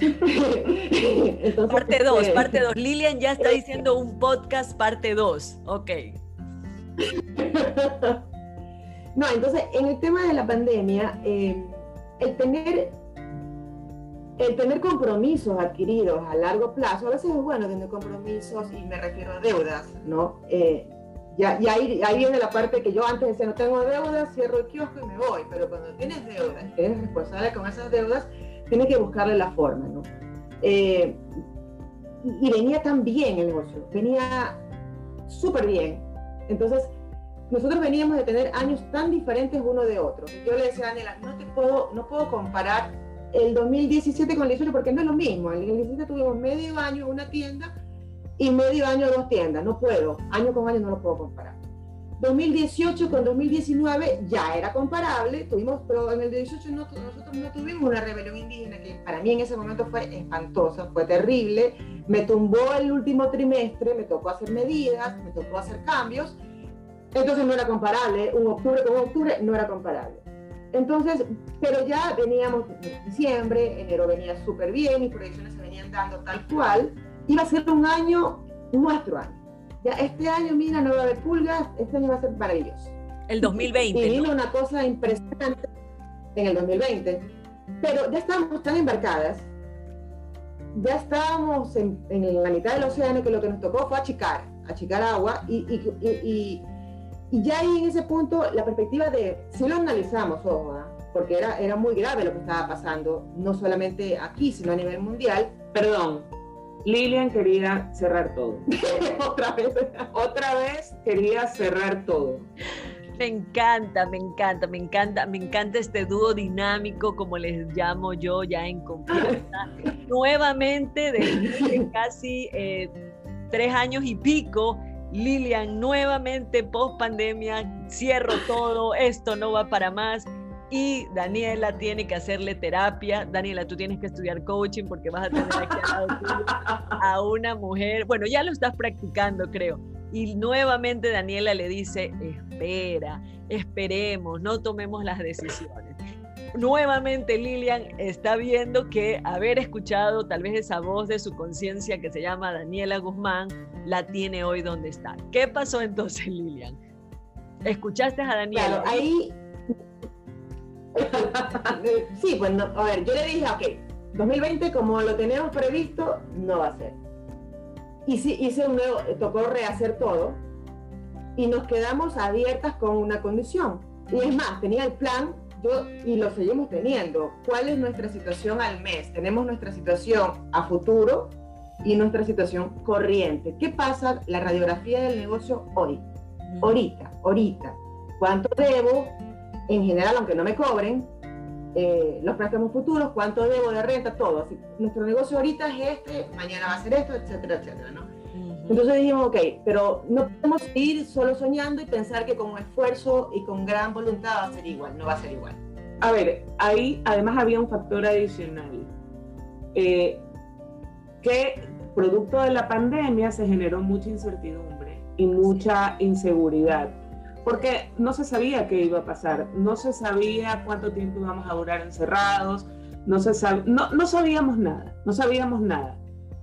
Entonces, parte 2, este, parte 2. Lilian ya está diciendo un podcast parte 2. Ok. no, entonces, en el tema de la pandemia, eh, el tener el tener compromisos adquiridos a largo plazo, a veces es bueno tener compromisos y me refiero a deudas, ¿no? Eh, ya, ya ahí, ahí, viene la parte que yo antes decía, no tengo deudas, cierro el kiosco y me voy, pero cuando tienes deudas, eres responsable con esas deudas, tienes que buscarle la forma, ¿no? Eh, y venía tan bien el negocio, venía súper bien, entonces, nosotros veníamos de tener años tan diferentes uno de otro. Yo le decía a Daniela, no te puedo, no puedo comparar el 2017 con el 18 porque no es lo mismo. En el 2017 tuvimos medio año una tienda y medio año dos tiendas. No puedo, año con año no lo puedo comparar. 2018 con 2019 ya era comparable, tuvimos, pero en el 18 nosotros no tuvimos una rebelión indígena que para mí en ese momento fue espantosa, fue terrible, me tumbó el último trimestre, me tocó hacer medidas, me tocó hacer cambios, entonces no era comparable, un octubre con un octubre no era comparable. Entonces, pero ya veníamos en diciembre, enero venía súper bien, mis proyecciones se venían dando tal cual, iba a ser un año, nuestro año ya este año, mira, no va a haber pulgas, este año va a ser maravilloso. El 2020. Y vino una cosa impresionante. en el 2020, pero ya estábamos tan embarcadas, ya estábamos en, la mitad del océano que lo que nos tocó fue achicar, achicar agua y, y, y, ya ahí en ese punto la perspectiva de, si lo analizamos, ojo, ¿ah? porque era, era muy grave lo que estaba pasando, no solamente aquí, sino a nivel mundial. Perdón, Lilian quería cerrar todo. otra vez. Otra vez quería cerrar todo. Me encanta, me encanta, me encanta, me encanta este dúo dinámico, como les llamo yo ya en confianza. Nuevamente, de casi eh, tres años y pico, Lilian, nuevamente post pandemia, cierro todo, esto no va para más y Daniela tiene que hacerle terapia. Daniela, tú tienes que estudiar coaching porque vas a tener aquí a una mujer, bueno, ya lo estás practicando, creo. Y nuevamente Daniela le dice, espera, esperemos, no tomemos las decisiones. Nuevamente Lilian está viendo que haber escuchado tal vez esa voz de su conciencia que se llama Daniela Guzmán, la tiene hoy donde está. ¿Qué pasó entonces Lilian? ¿Escuchaste a Daniela? ahí sí, pues a ver, yo le dije, ok, 2020 como lo tenemos previsto, no va a ser. Y sí, hice un nuevo, tocó rehacer todo y nos quedamos abiertas con una condición. Y es más, tenía el plan yo, y lo seguimos teniendo. ¿Cuál es nuestra situación al mes? Tenemos nuestra situación a futuro y nuestra situación corriente. ¿Qué pasa la radiografía del negocio hoy? Ahorita, ahorita. ¿Cuánto debo? en general, aunque no me cobren, eh, los préstamos futuros, cuánto debo de renta, todo. Así, nuestro negocio ahorita es este, mañana va a ser esto, etcétera, etcétera, ¿no? Entonces dijimos, ok, pero no podemos ir solo soñando y pensar que con esfuerzo y con gran voluntad va a ser igual, no va a ser igual. A ver, ahí además había un factor adicional, eh, que producto de la pandemia se generó mucha incertidumbre y mucha inseguridad porque no se sabía qué iba a pasar, no se sabía cuánto tiempo íbamos a durar encerrados, no, se no, no sabíamos nada, no sabíamos nada.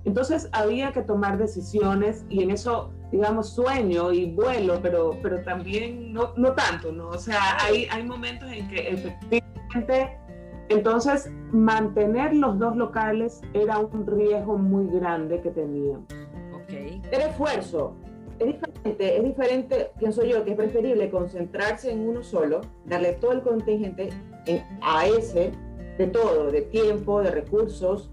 Entonces había que tomar decisiones y en eso, digamos, sueño y vuelo, pero, pero también no, no tanto, ¿no? O sea, hay, hay momentos en que efectivamente, entonces mantener los dos locales era un riesgo muy grande que teníamos. Okay. Era esfuerzo, es diferente, es diferente, pienso yo, que es preferible concentrarse en uno solo, darle todo el contingente a ese, de todo, de tiempo, de recursos,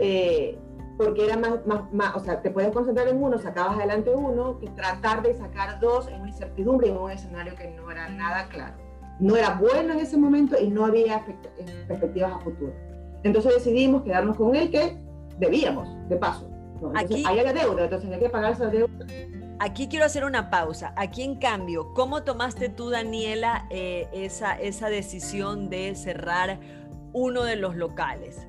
eh, porque era más, más, más, o sea, te puedes concentrar en uno, sacabas adelante uno, que tratar de sacar dos en una incertidumbre, en un escenario que no era nada claro. No era bueno en ese momento y no había perspectivas a futuro. Entonces decidimos quedarnos con el que debíamos, de paso. Aquí, hay la deuda, entonces hay que pagar esa deuda Aquí quiero hacer una pausa. Aquí en cambio, ¿cómo tomaste tú, Daniela, eh, esa, esa decisión de cerrar uno de los locales?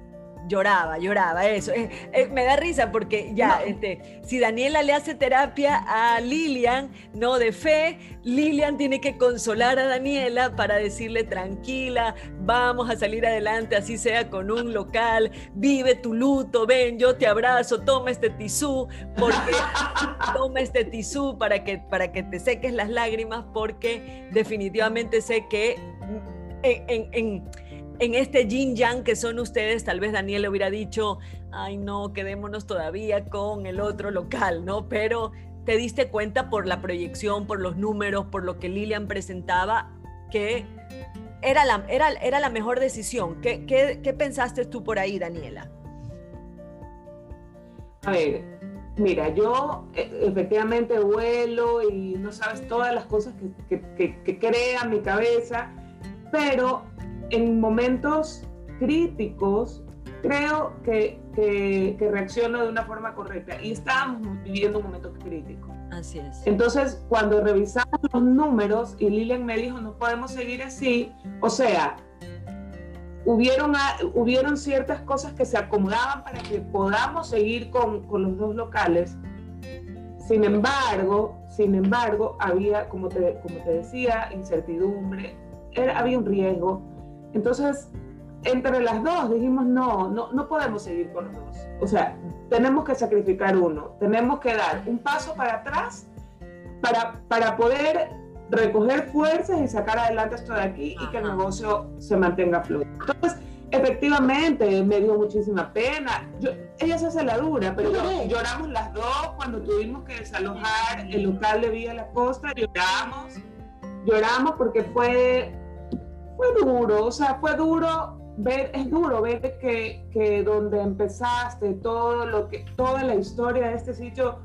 Lloraba, lloraba, eso. Eh, eh, me da risa porque ya, este, si Daniela le hace terapia a Lilian, no de fe, Lilian tiene que consolar a Daniela para decirle tranquila, vamos a salir adelante, así sea con un local, vive tu luto, ven, yo te abrazo, toma este tisú, porque toma este tisú para que, para que te seques las lágrimas, porque definitivamente sé que en en este yin yang que son ustedes, tal vez Daniel hubiera dicho, ay no, quedémonos todavía con el otro local, ¿no? Pero te diste cuenta por la proyección, por los números, por lo que Lilian presentaba, que era la, era, era la mejor decisión. ¿Qué, qué, pensaste tú por ahí, Daniela? A ver, mira, yo e, efectivamente vuelo y no sabes todas las cosas que, que, que crea mi cabeza, pero en momentos críticos creo que, que, que reacciono de una forma correcta y estábamos viviendo un momento crítico. Así es. Entonces, cuando revisamos los números y Lilian me dijo, no podemos seguir así, o sea, hubieron, hubieron ciertas cosas que se acomodaban para que podamos seguir con, con los dos locales. Sin embargo, sin embargo, había, como te, como te decía, incertidumbre, era, había un riesgo entonces, entre las dos dijimos, no, no, no podemos seguir con los dos. O sea, tenemos que sacrificar uno, tenemos que dar un paso para atrás para, para poder recoger fuerzas y sacar adelante esto de aquí y que el negocio se mantenga fluido. Entonces, efectivamente, me dio muchísima pena. ella se hace la dura, pero lloramos las dos cuando tuvimos que desalojar el local de Villa La Costa, lloramos, lloramos porque fue, fue duro, o sea, fue duro ver, es duro ver que, que donde empezaste, todo lo que, toda la historia de este sitio,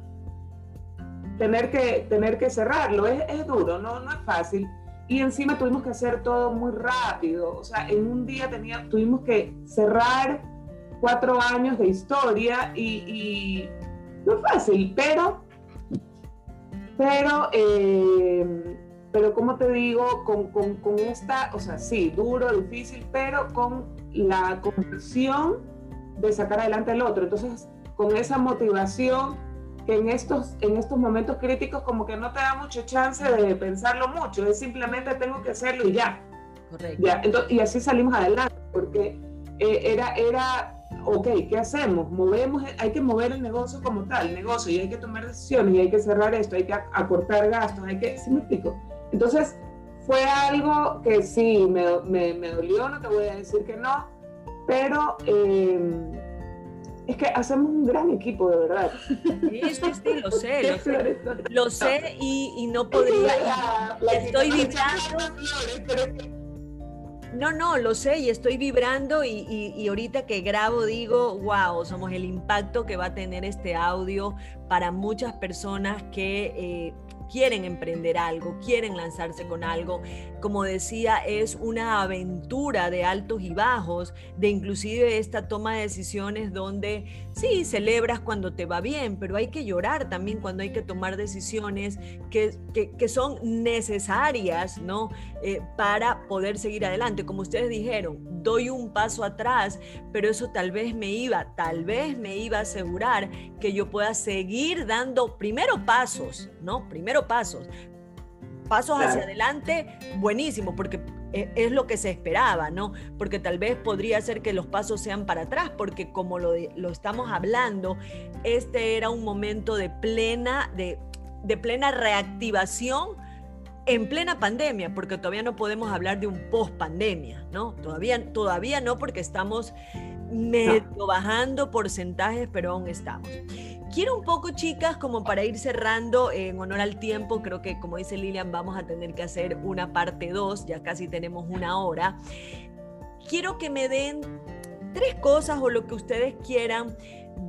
tener que, tener que cerrarlo, es, es duro, no, no es fácil. Y encima tuvimos que hacer todo muy rápido, o sea, en un día tenía, tuvimos que cerrar cuatro años de historia y, y no es fácil, pero, pero eh, pero como te digo, con, con, con, esta, o sea, sí, duro, difícil, pero con la convicción de sacar adelante el otro. Entonces, con esa motivación que en estos, en estos momentos críticos como que no te da mucha chance de pensarlo mucho, es simplemente tengo que hacerlo y ya. Correcto. Ya, entonces, y así salimos adelante, porque eh, era, era, ok, ¿qué hacemos? Movemos, hay que mover el negocio como tal, el negocio, y hay que tomar decisiones, y hay que cerrar esto, hay que acortar gastos, hay que, ¿sí me explico? Entonces, fue algo que sí, me, me, dolió, no te voy a decir que no, pero em, es que hacemos un gran equipo, de verdad. Sí, sí, sí, lo sé, lo sé, lo sé y, y no podría, estoy vibrando. No, no, lo sé y estoy vibrando y, y, y, ahorita que grabo digo, wow, somos el impacto que va a tener este audio para muchas personas que eh, quieren emprender algo, quieren lanzarse con algo. Como decía, es una aventura de altos y bajos, de inclusive esta toma de decisiones donde sí, celebras cuando te va bien, pero hay que llorar también cuando hay que tomar decisiones que, que, son necesarias, ¿no? Eh, para poder seguir adelante. Como ustedes dijeron, doy un paso atrás, pero eso tal vez me iba, tal vez me iba a asegurar que yo pueda seguir dando primero pasos, ¿no? Primero pasos. Pasos hacia adelante, buenísimo, porque es lo que se esperaba, ¿no? Porque tal vez podría ser que los pasos sean para atrás, porque como lo, lo estamos hablando, este era un momento de plena, de, de plena reactivación en plena pandemia, porque todavía no podemos hablar de un post pandemia, ¿no? Todavía, todavía no, porque estamos medio bajando porcentajes, pero aún estamos. Quiero un poco, chicas, como para ir cerrando en honor al tiempo, creo que como dice Lilian, vamos a tener que hacer una parte 2, ya casi tenemos una hora. Quiero que me den tres cosas o lo que ustedes quieran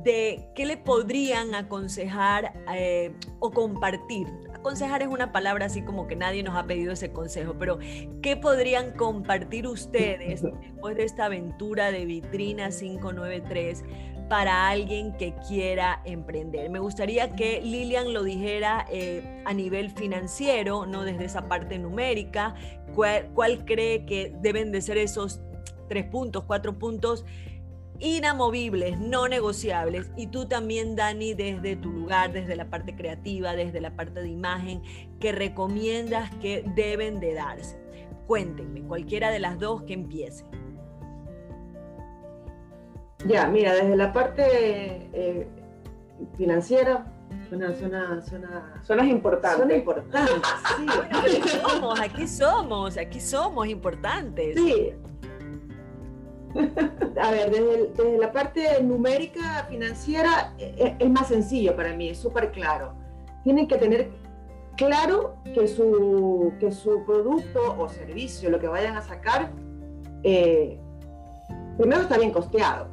de qué le podrían aconsejar eh, o compartir. Aconsejar es una palabra así como que nadie nos ha pedido ese consejo, pero ¿qué podrían compartir ustedes después de esta aventura de Vitrina 593 para alguien que quiera emprender. Me gustaría que Lilian lo dijera eh, a nivel financiero, no desde esa parte numérica, cuál, cuál cree que deben de ser esos tres puntos, cuatro puntos inamovibles, no negociables. Y tú también, Dani, desde tu lugar, desde la parte creativa, desde la parte de imagen, que recomiendas que deben de darse. Cuéntenme, cualquiera de las dos que empiece. Ya, mira, desde la parte eh, financiera, suena, suena, suena, suena importante. Suena importante, sí. aquí somos, aquí somos, aquí somos importantes. Sí. A ver, desde, desde la parte numérica, financiera, es, e, es más sencillo para mí, es súper claro. Tienen que tener claro que su, que su producto o servicio, lo que vayan a sacar, eh, primero está bien costeado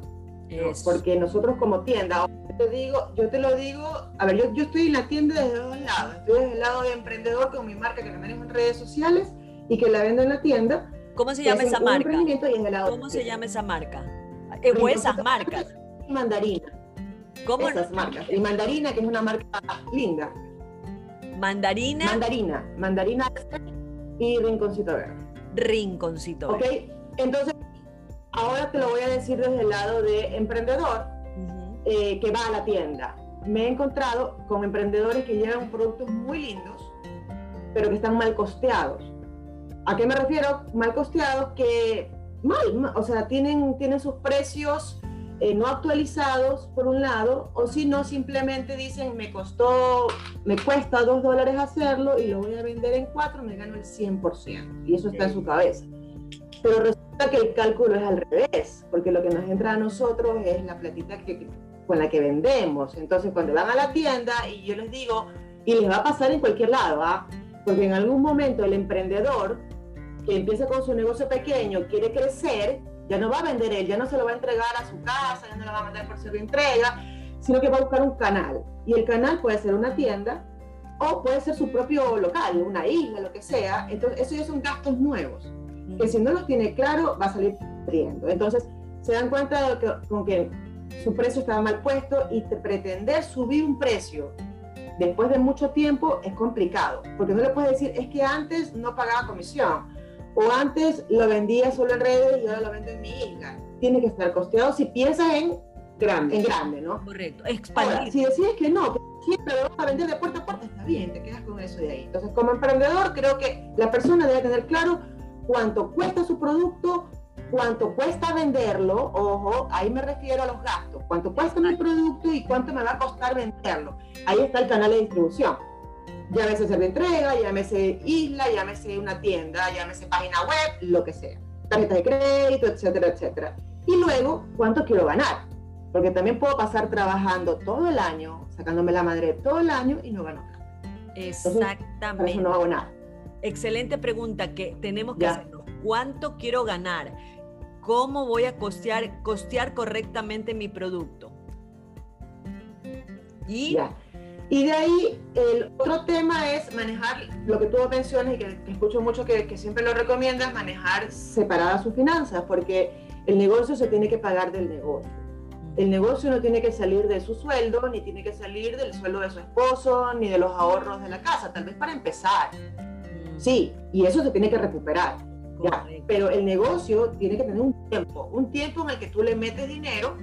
porque nosotros como tienda, yo te digo, yo te lo digo, a ver, yo, yo estoy en la tienda desde dos lados. Estoy desde el lado de emprendedor con mi marca que la manejo en redes sociales y que la vendo en la tienda. ¿Cómo se llama esa marca? ¿Cómo se llama esa marca? o esas marcas. Mandarina. ¿Cómo? Esas marcas. Y Mandarina, que es una marca linda. Mandarina. Mandarina. Mandarina y Rinconcito Verde. Rinconcito Verde. Ok, entonces Ahora te lo voy a decir desde el lado de emprendedor eh, que va a la tienda. Me he encontrado con emprendedores que llevan productos muy lindos, pero que están mal costeados. ¿A qué me refiero? Mal costeados que mal, o sea, tienen, tienen sus precios eh, no actualizados por un lado, o si no, simplemente dicen, me costó, me cuesta dos dólares hacerlo y lo voy a vender en cuatro, me gano el 100%. Y eso está en su cabeza. Pero resulta que el cálculo es al revés, porque lo que nos entra a nosotros es la platita que, con la que vendemos. Entonces, cuando van a la tienda y yo les digo, y les va a pasar en cualquier lado, ¿ah? porque en algún momento el emprendedor que empieza con su negocio pequeño quiere crecer, ya no va a vender él, ya no se lo va a entregar a su casa, ya no lo va a mandar por ser de entrega, sino que va a buscar un canal. Y el canal puede ser una tienda o puede ser su propio local, una isla, lo que sea. Entonces, eso ya son gastos nuevos, que si no los tiene claro, va a salir perdiendo. Entonces, se dan cuenta de que, con que su precio estaba mal puesto y pretender subir un precio después de mucho tiempo es complicado, porque no le puedes decir, es que antes no pagaba comisión, o antes lo vendía solo en redes y ahora lo vendo en mi isla. Tiene que estar costeado si piensas en grande, en grande ¿no? Correcto, expandir. si decides que no, que siempre lo vas a vender de puerta a puerta, está bien, te quedas con eso de ahí. Entonces, como emprendedor, creo que la persona debe tener claro cuánto cuesta su producto, cuánto cuesta venderlo, ojo, ahí me refiero a los gastos, cuánto cuesta mi producto y cuánto me va a costar venderlo. Ahí está el canal de distribución. Llámese ser de entrega, llámese isla, llámese una tienda, llámese página web, lo que sea. Tarjetas de crédito, etcétera, etcétera. Y luego, ¿cuánto quiero ganar? Porque también puedo pasar trabajando todo el año, sacándome la madre todo el año y no gano nada. Exactamente. no hago nada. Excelente pregunta que tenemos que hacernos. ¿Cuánto quiero ganar? ¿Cómo voy a costear, costear correctamente mi producto? Y, y de ahí el otro tema es manejar lo que tú mencionas y que, escucho mucho que, que, siempre lo recomiendas, manejar separadas sus finanzas, porque el negocio se tiene que pagar del negocio. El negocio no tiene que salir de su sueldo, ni tiene que salir del sueldo de su esposo, ni de los ahorros de la casa, tal vez para empezar. Mm. Sí, y eso se tiene que recuperar pero el negocio tiene que tener un tiempo, un tiempo en el que tú le metes dinero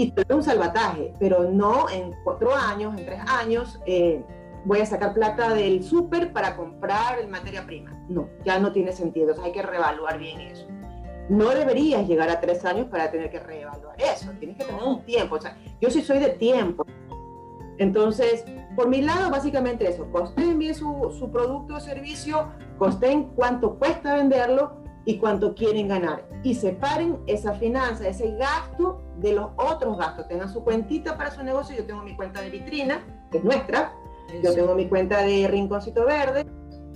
y te un salvataje, pero no en cuatro años, en tres años, eh, voy a sacar plata del súper para comprar el materia prima. No, ya no tiene sentido, hay que reevaluar bien eso. No deberías llegar a tres años para tener que reevaluar eso, tienes que tener un tiempo. O sea, yo sí soy de tiempo. Entonces, por mi lado, básicamente eso, costeen bien su, su producto o servicio, costeen cuánto cuesta venderlo y cuánto quieren ganar. Y separen esa finanza, ese gasto de los otros gastos. Tengan su cuentita para su negocio. Yo tengo mi cuenta de vitrina, que es nuestra. Yo tengo mi cuenta de rinconcito verde.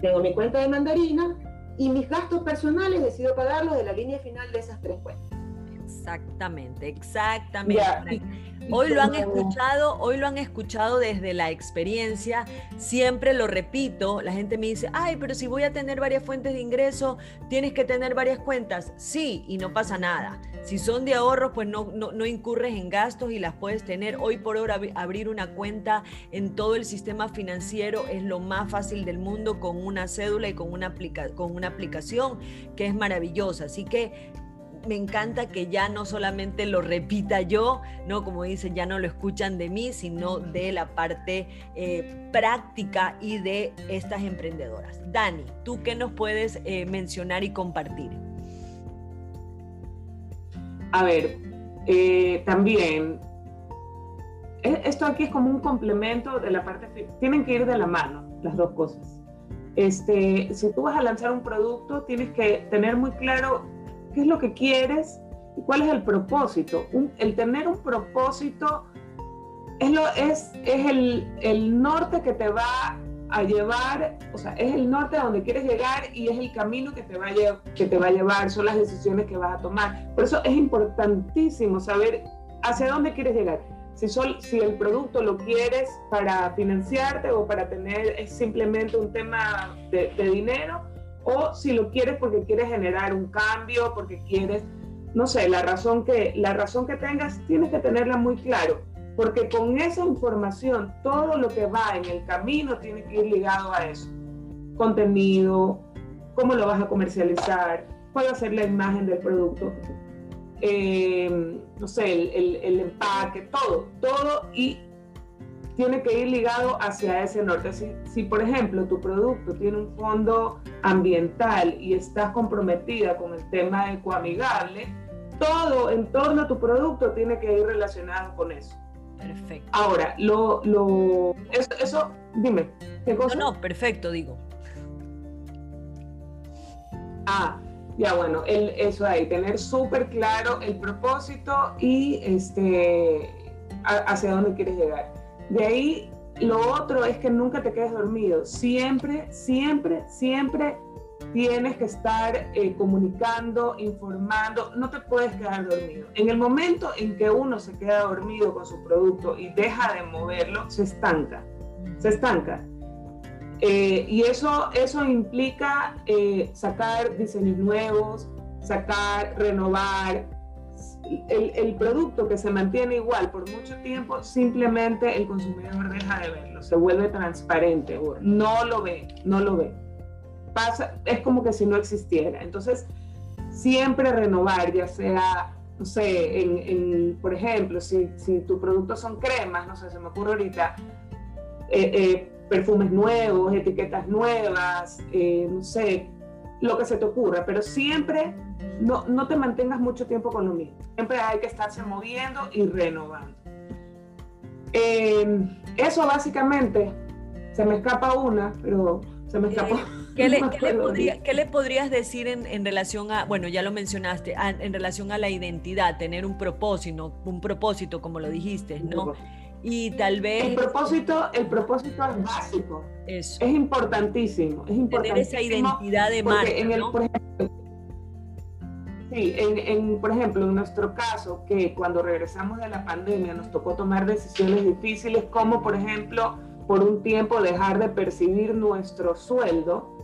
Tengo mi cuenta de mandarina. Y mis gastos personales decido pagarlos de la línea final de esas tres cuentas. Exactamente, exactamente. Hoy lo han escuchado, hoy lo han escuchado desde la experiencia. Siempre lo repito, la gente me dice, ay, pero si voy a tener varias fuentes de ingreso, tienes que tener varias cuentas. Sí, y no pasa nada. Si son de ahorros, pues no, no, incurres en gastos y las puedes tener. Hoy por hoy abrir una cuenta en todo el sistema financiero es lo más fácil del mundo con una cédula y con una, con una aplicación que es maravillosa. Así que me encanta que ya no solamente lo repita yo, ¿no? Como dicen, ya no lo escuchan de mí, sino de la parte eh, práctica y de estas emprendedoras. Dani, ¿tú qué nos puedes eh, mencionar y compartir? A ver, eh, también, e, esto aquí es como un complemento de la parte, tienen que ir de la mano las dos cosas. Este, si tú vas a lanzar un producto, tienes que tener muy claro qué es lo que quieres y cuál es el propósito. el tener un propósito es, lo, es, es el, el, norte que te va a llevar, o sea, es el norte a donde quieres llegar y es el camino que te, va a que te va a llevar, son las decisiones que vas a tomar. Por eso es importantísimo saber hacia dónde quieres llegar. Si, sol, si el producto lo quieres para financiarte o para tener es simplemente un tema de, de dinero, o si lo quieres porque quieres generar un cambio, porque quieres, no sé, la razón que, la razón que tengas, tienes que tenerla muy claro, porque con esa información, todo lo que va en el camino tiene que ir ligado a eso. Contenido, cómo lo vas a comercializar, cuál va a ser la imagen del producto, eh, no sé, el, el empaque, todo, todo y tiene que ir ligado hacia ese norte. Si, si, por ejemplo, tu producto tiene un fondo ambiental y estás comprometida con el tema ecoamigable, todo en torno a tu producto tiene que ir relacionado con eso. Perfecto. Ahora, lo, lo, eso, eso, dime, ¿qué cosa? No, no, perfecto, digo. Ah, ya bueno, el, eso ahí, tener súper claro el propósito y este, hacia dónde quieres llegar. De ahí, lo otro es que nunca te quedes dormido. Siempre, siempre, siempre tienes que estar eh, comunicando, informando, no te puedes quedar dormido. En el momento en que uno se queda dormido con su producto y deja de moverlo, se estanca, se estanca. Eh, y eso, eso implica eh, sacar diseños nuevos, sacar, renovar. El, el, producto que se mantiene igual por mucho tiempo, simplemente el consumidor deja de verlo, se vuelve transparente, no lo ve, no lo ve pasa, es como que si no existiera. Entonces, siempre renovar, ya sea, no sé, en, por ejemplo, si, si tus productos son cremas, no sé, se me ocurre ahorita, eh, eh, perfumes nuevos, etiquetas nuevas, eh, no sé, lo que se te ocurra, pero siempre no, no te mantengas mucho tiempo con lo mismo. Siempre hay que estarse moviendo y renovando. eso básicamente, se me escapa una, pero se me escapó. ¿Qué le, podrías decir en, relación a, bueno, ya lo mencionaste, en relación a la identidad, tener un propósito, un propósito, como lo dijiste, ¿no? Y tal vez... El propósito, el propósito es básico. Es importantísimo, es importantísimo. Tener esa identidad de marca, en el, por ejemplo, Sí, en, por ejemplo, en nuestro caso, que cuando regresamos de la pandemia nos tocó tomar decisiones difíciles, como por ejemplo, por un tiempo dejar de percibir nuestro sueldo,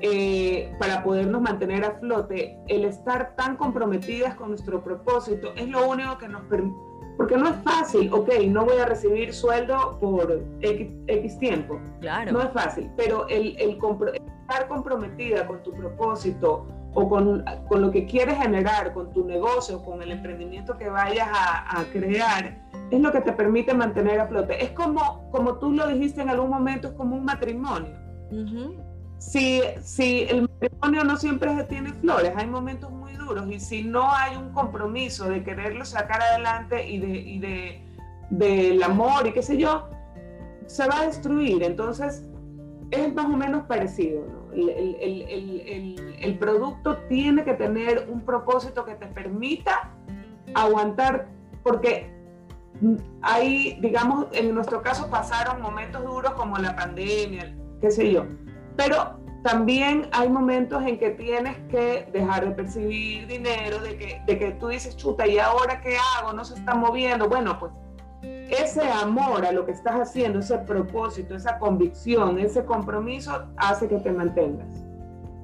eh, para podernos mantener a flote, el estar tan comprometidas con nuestro propósito es lo único que nos permite, porque no es fácil, ok, no voy a recibir sueldo por X, tiempo, claro. no es fácil, pero el, el, estar comprometida con tu propósito o con, con, lo que quieres generar, con tu negocio, con el emprendimiento que vayas a, a crear, es lo que te permite mantener a flote. Es como, como tú lo dijiste en algún momento, es como un matrimonio. Uh si, si el matrimonio no siempre tiene flores, hay momentos muy duros y si no hay un compromiso de quererlo sacar adelante y, de, y de, del amor y qué sé yo, se va a destruir. Entonces, es más o menos parecido. El, el, el, el, producto tiene que tener un propósito que te permita aguantar, porque ahí, digamos, en nuestro caso pasaron momentos duros como la pandemia, qué sé yo pero también hay momentos en que tienes que dejar de percibir dinero, de que, de que tú dices, chuta, ¿y ahora qué hago? No se está moviendo. Bueno, pues ese amor a lo que estás haciendo, ese propósito, esa convicción, ese compromiso hace que te mantengas.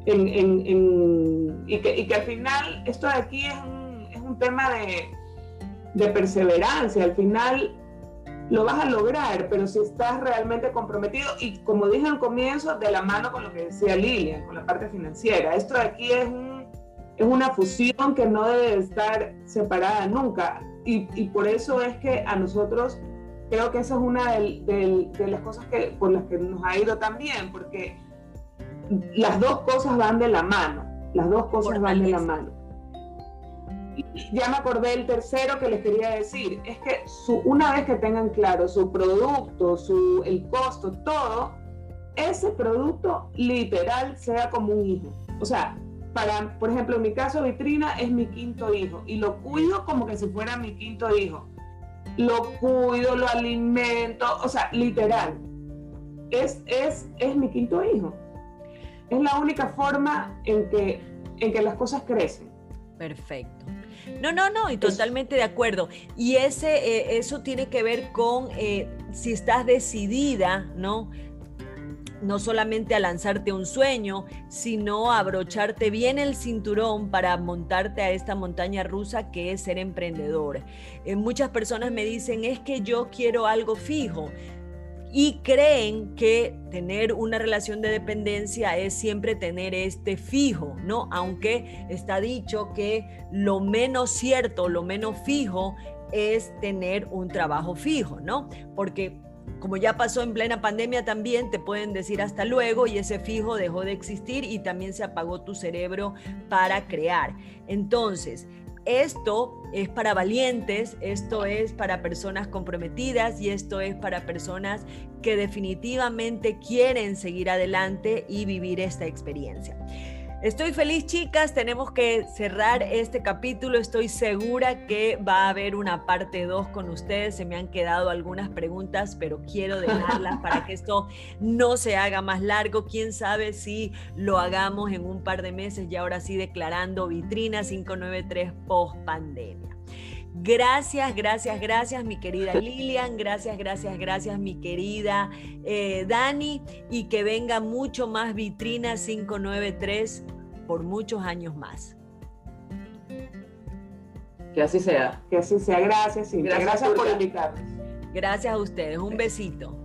En, en, y, que, y, que, al final esto de aquí es un, es un tema de, de perseverancia. Al final lo vas a lograr, pero si estás realmente comprometido y como dije al comienzo, de la mano con lo que decía Lilian, con la parte financiera. Esto de aquí es, es una fusión que no debe estar separada nunca y, y, por eso es que a nosotros creo que esa es una de, de, las cosas que, por las que nos ha ido también, porque las dos cosas van de la mano, las dos cosas van de la mano ya me acordé el tercero que les quería decir, es que su, una vez que tengan claro su producto, su, el costo, todo, ese producto literal sea como un hijo. O sea, para, por ejemplo, en mi caso, Vitrina es mi quinto hijo y lo cuido como que si fuera mi quinto hijo. Lo cuido, lo alimento, o sea, literal. Es, es, es mi quinto hijo. Es la única forma en que, en que las cosas crecen. Perfecto. No, no, no, y totalmente de acuerdo. Y ese, eh, eso tiene que ver con eh, si estás decidida, ¿no? No solamente a lanzarte un sueño, sino a abrocharte bien el cinturón para montarte a esta montaña rusa que es ser emprendedor. Eh, muchas personas me dicen, es que yo quiero algo fijo y creen que tener una relación de dependencia es siempre tener este fijo, ¿no? Aunque está dicho que lo menos cierto, lo menos fijo es tener un trabajo fijo, ¿no? Porque como ya pasó en plena pandemia también, te pueden decir hasta luego y ese fijo dejó de existir y también se apagó tu cerebro para crear. Entonces, esto es para valientes, esto es para personas comprometidas y esto es para personas que definitivamente quieren seguir adelante y vivir esta experiencia. Estoy feliz, chicas. Tenemos que cerrar este capítulo. Estoy segura que va a haber una parte 2 con ustedes. Se me han quedado algunas preguntas, pero quiero dejarlas para que esto no se haga más largo. Quién sabe si lo hagamos en un par de meses y ahora sí declarando vitrina 593 post pandemia. Gracias, gracias, gracias, mi querida Lilian. Gracias, gracias, gracias, mi querida eh, Dani. Y que venga mucho más Vitrina 593 por muchos años más. Que así sea. Que así sea. Gracias, y Gracias, gracias por invitarnos. Gracias a ustedes. Un besito.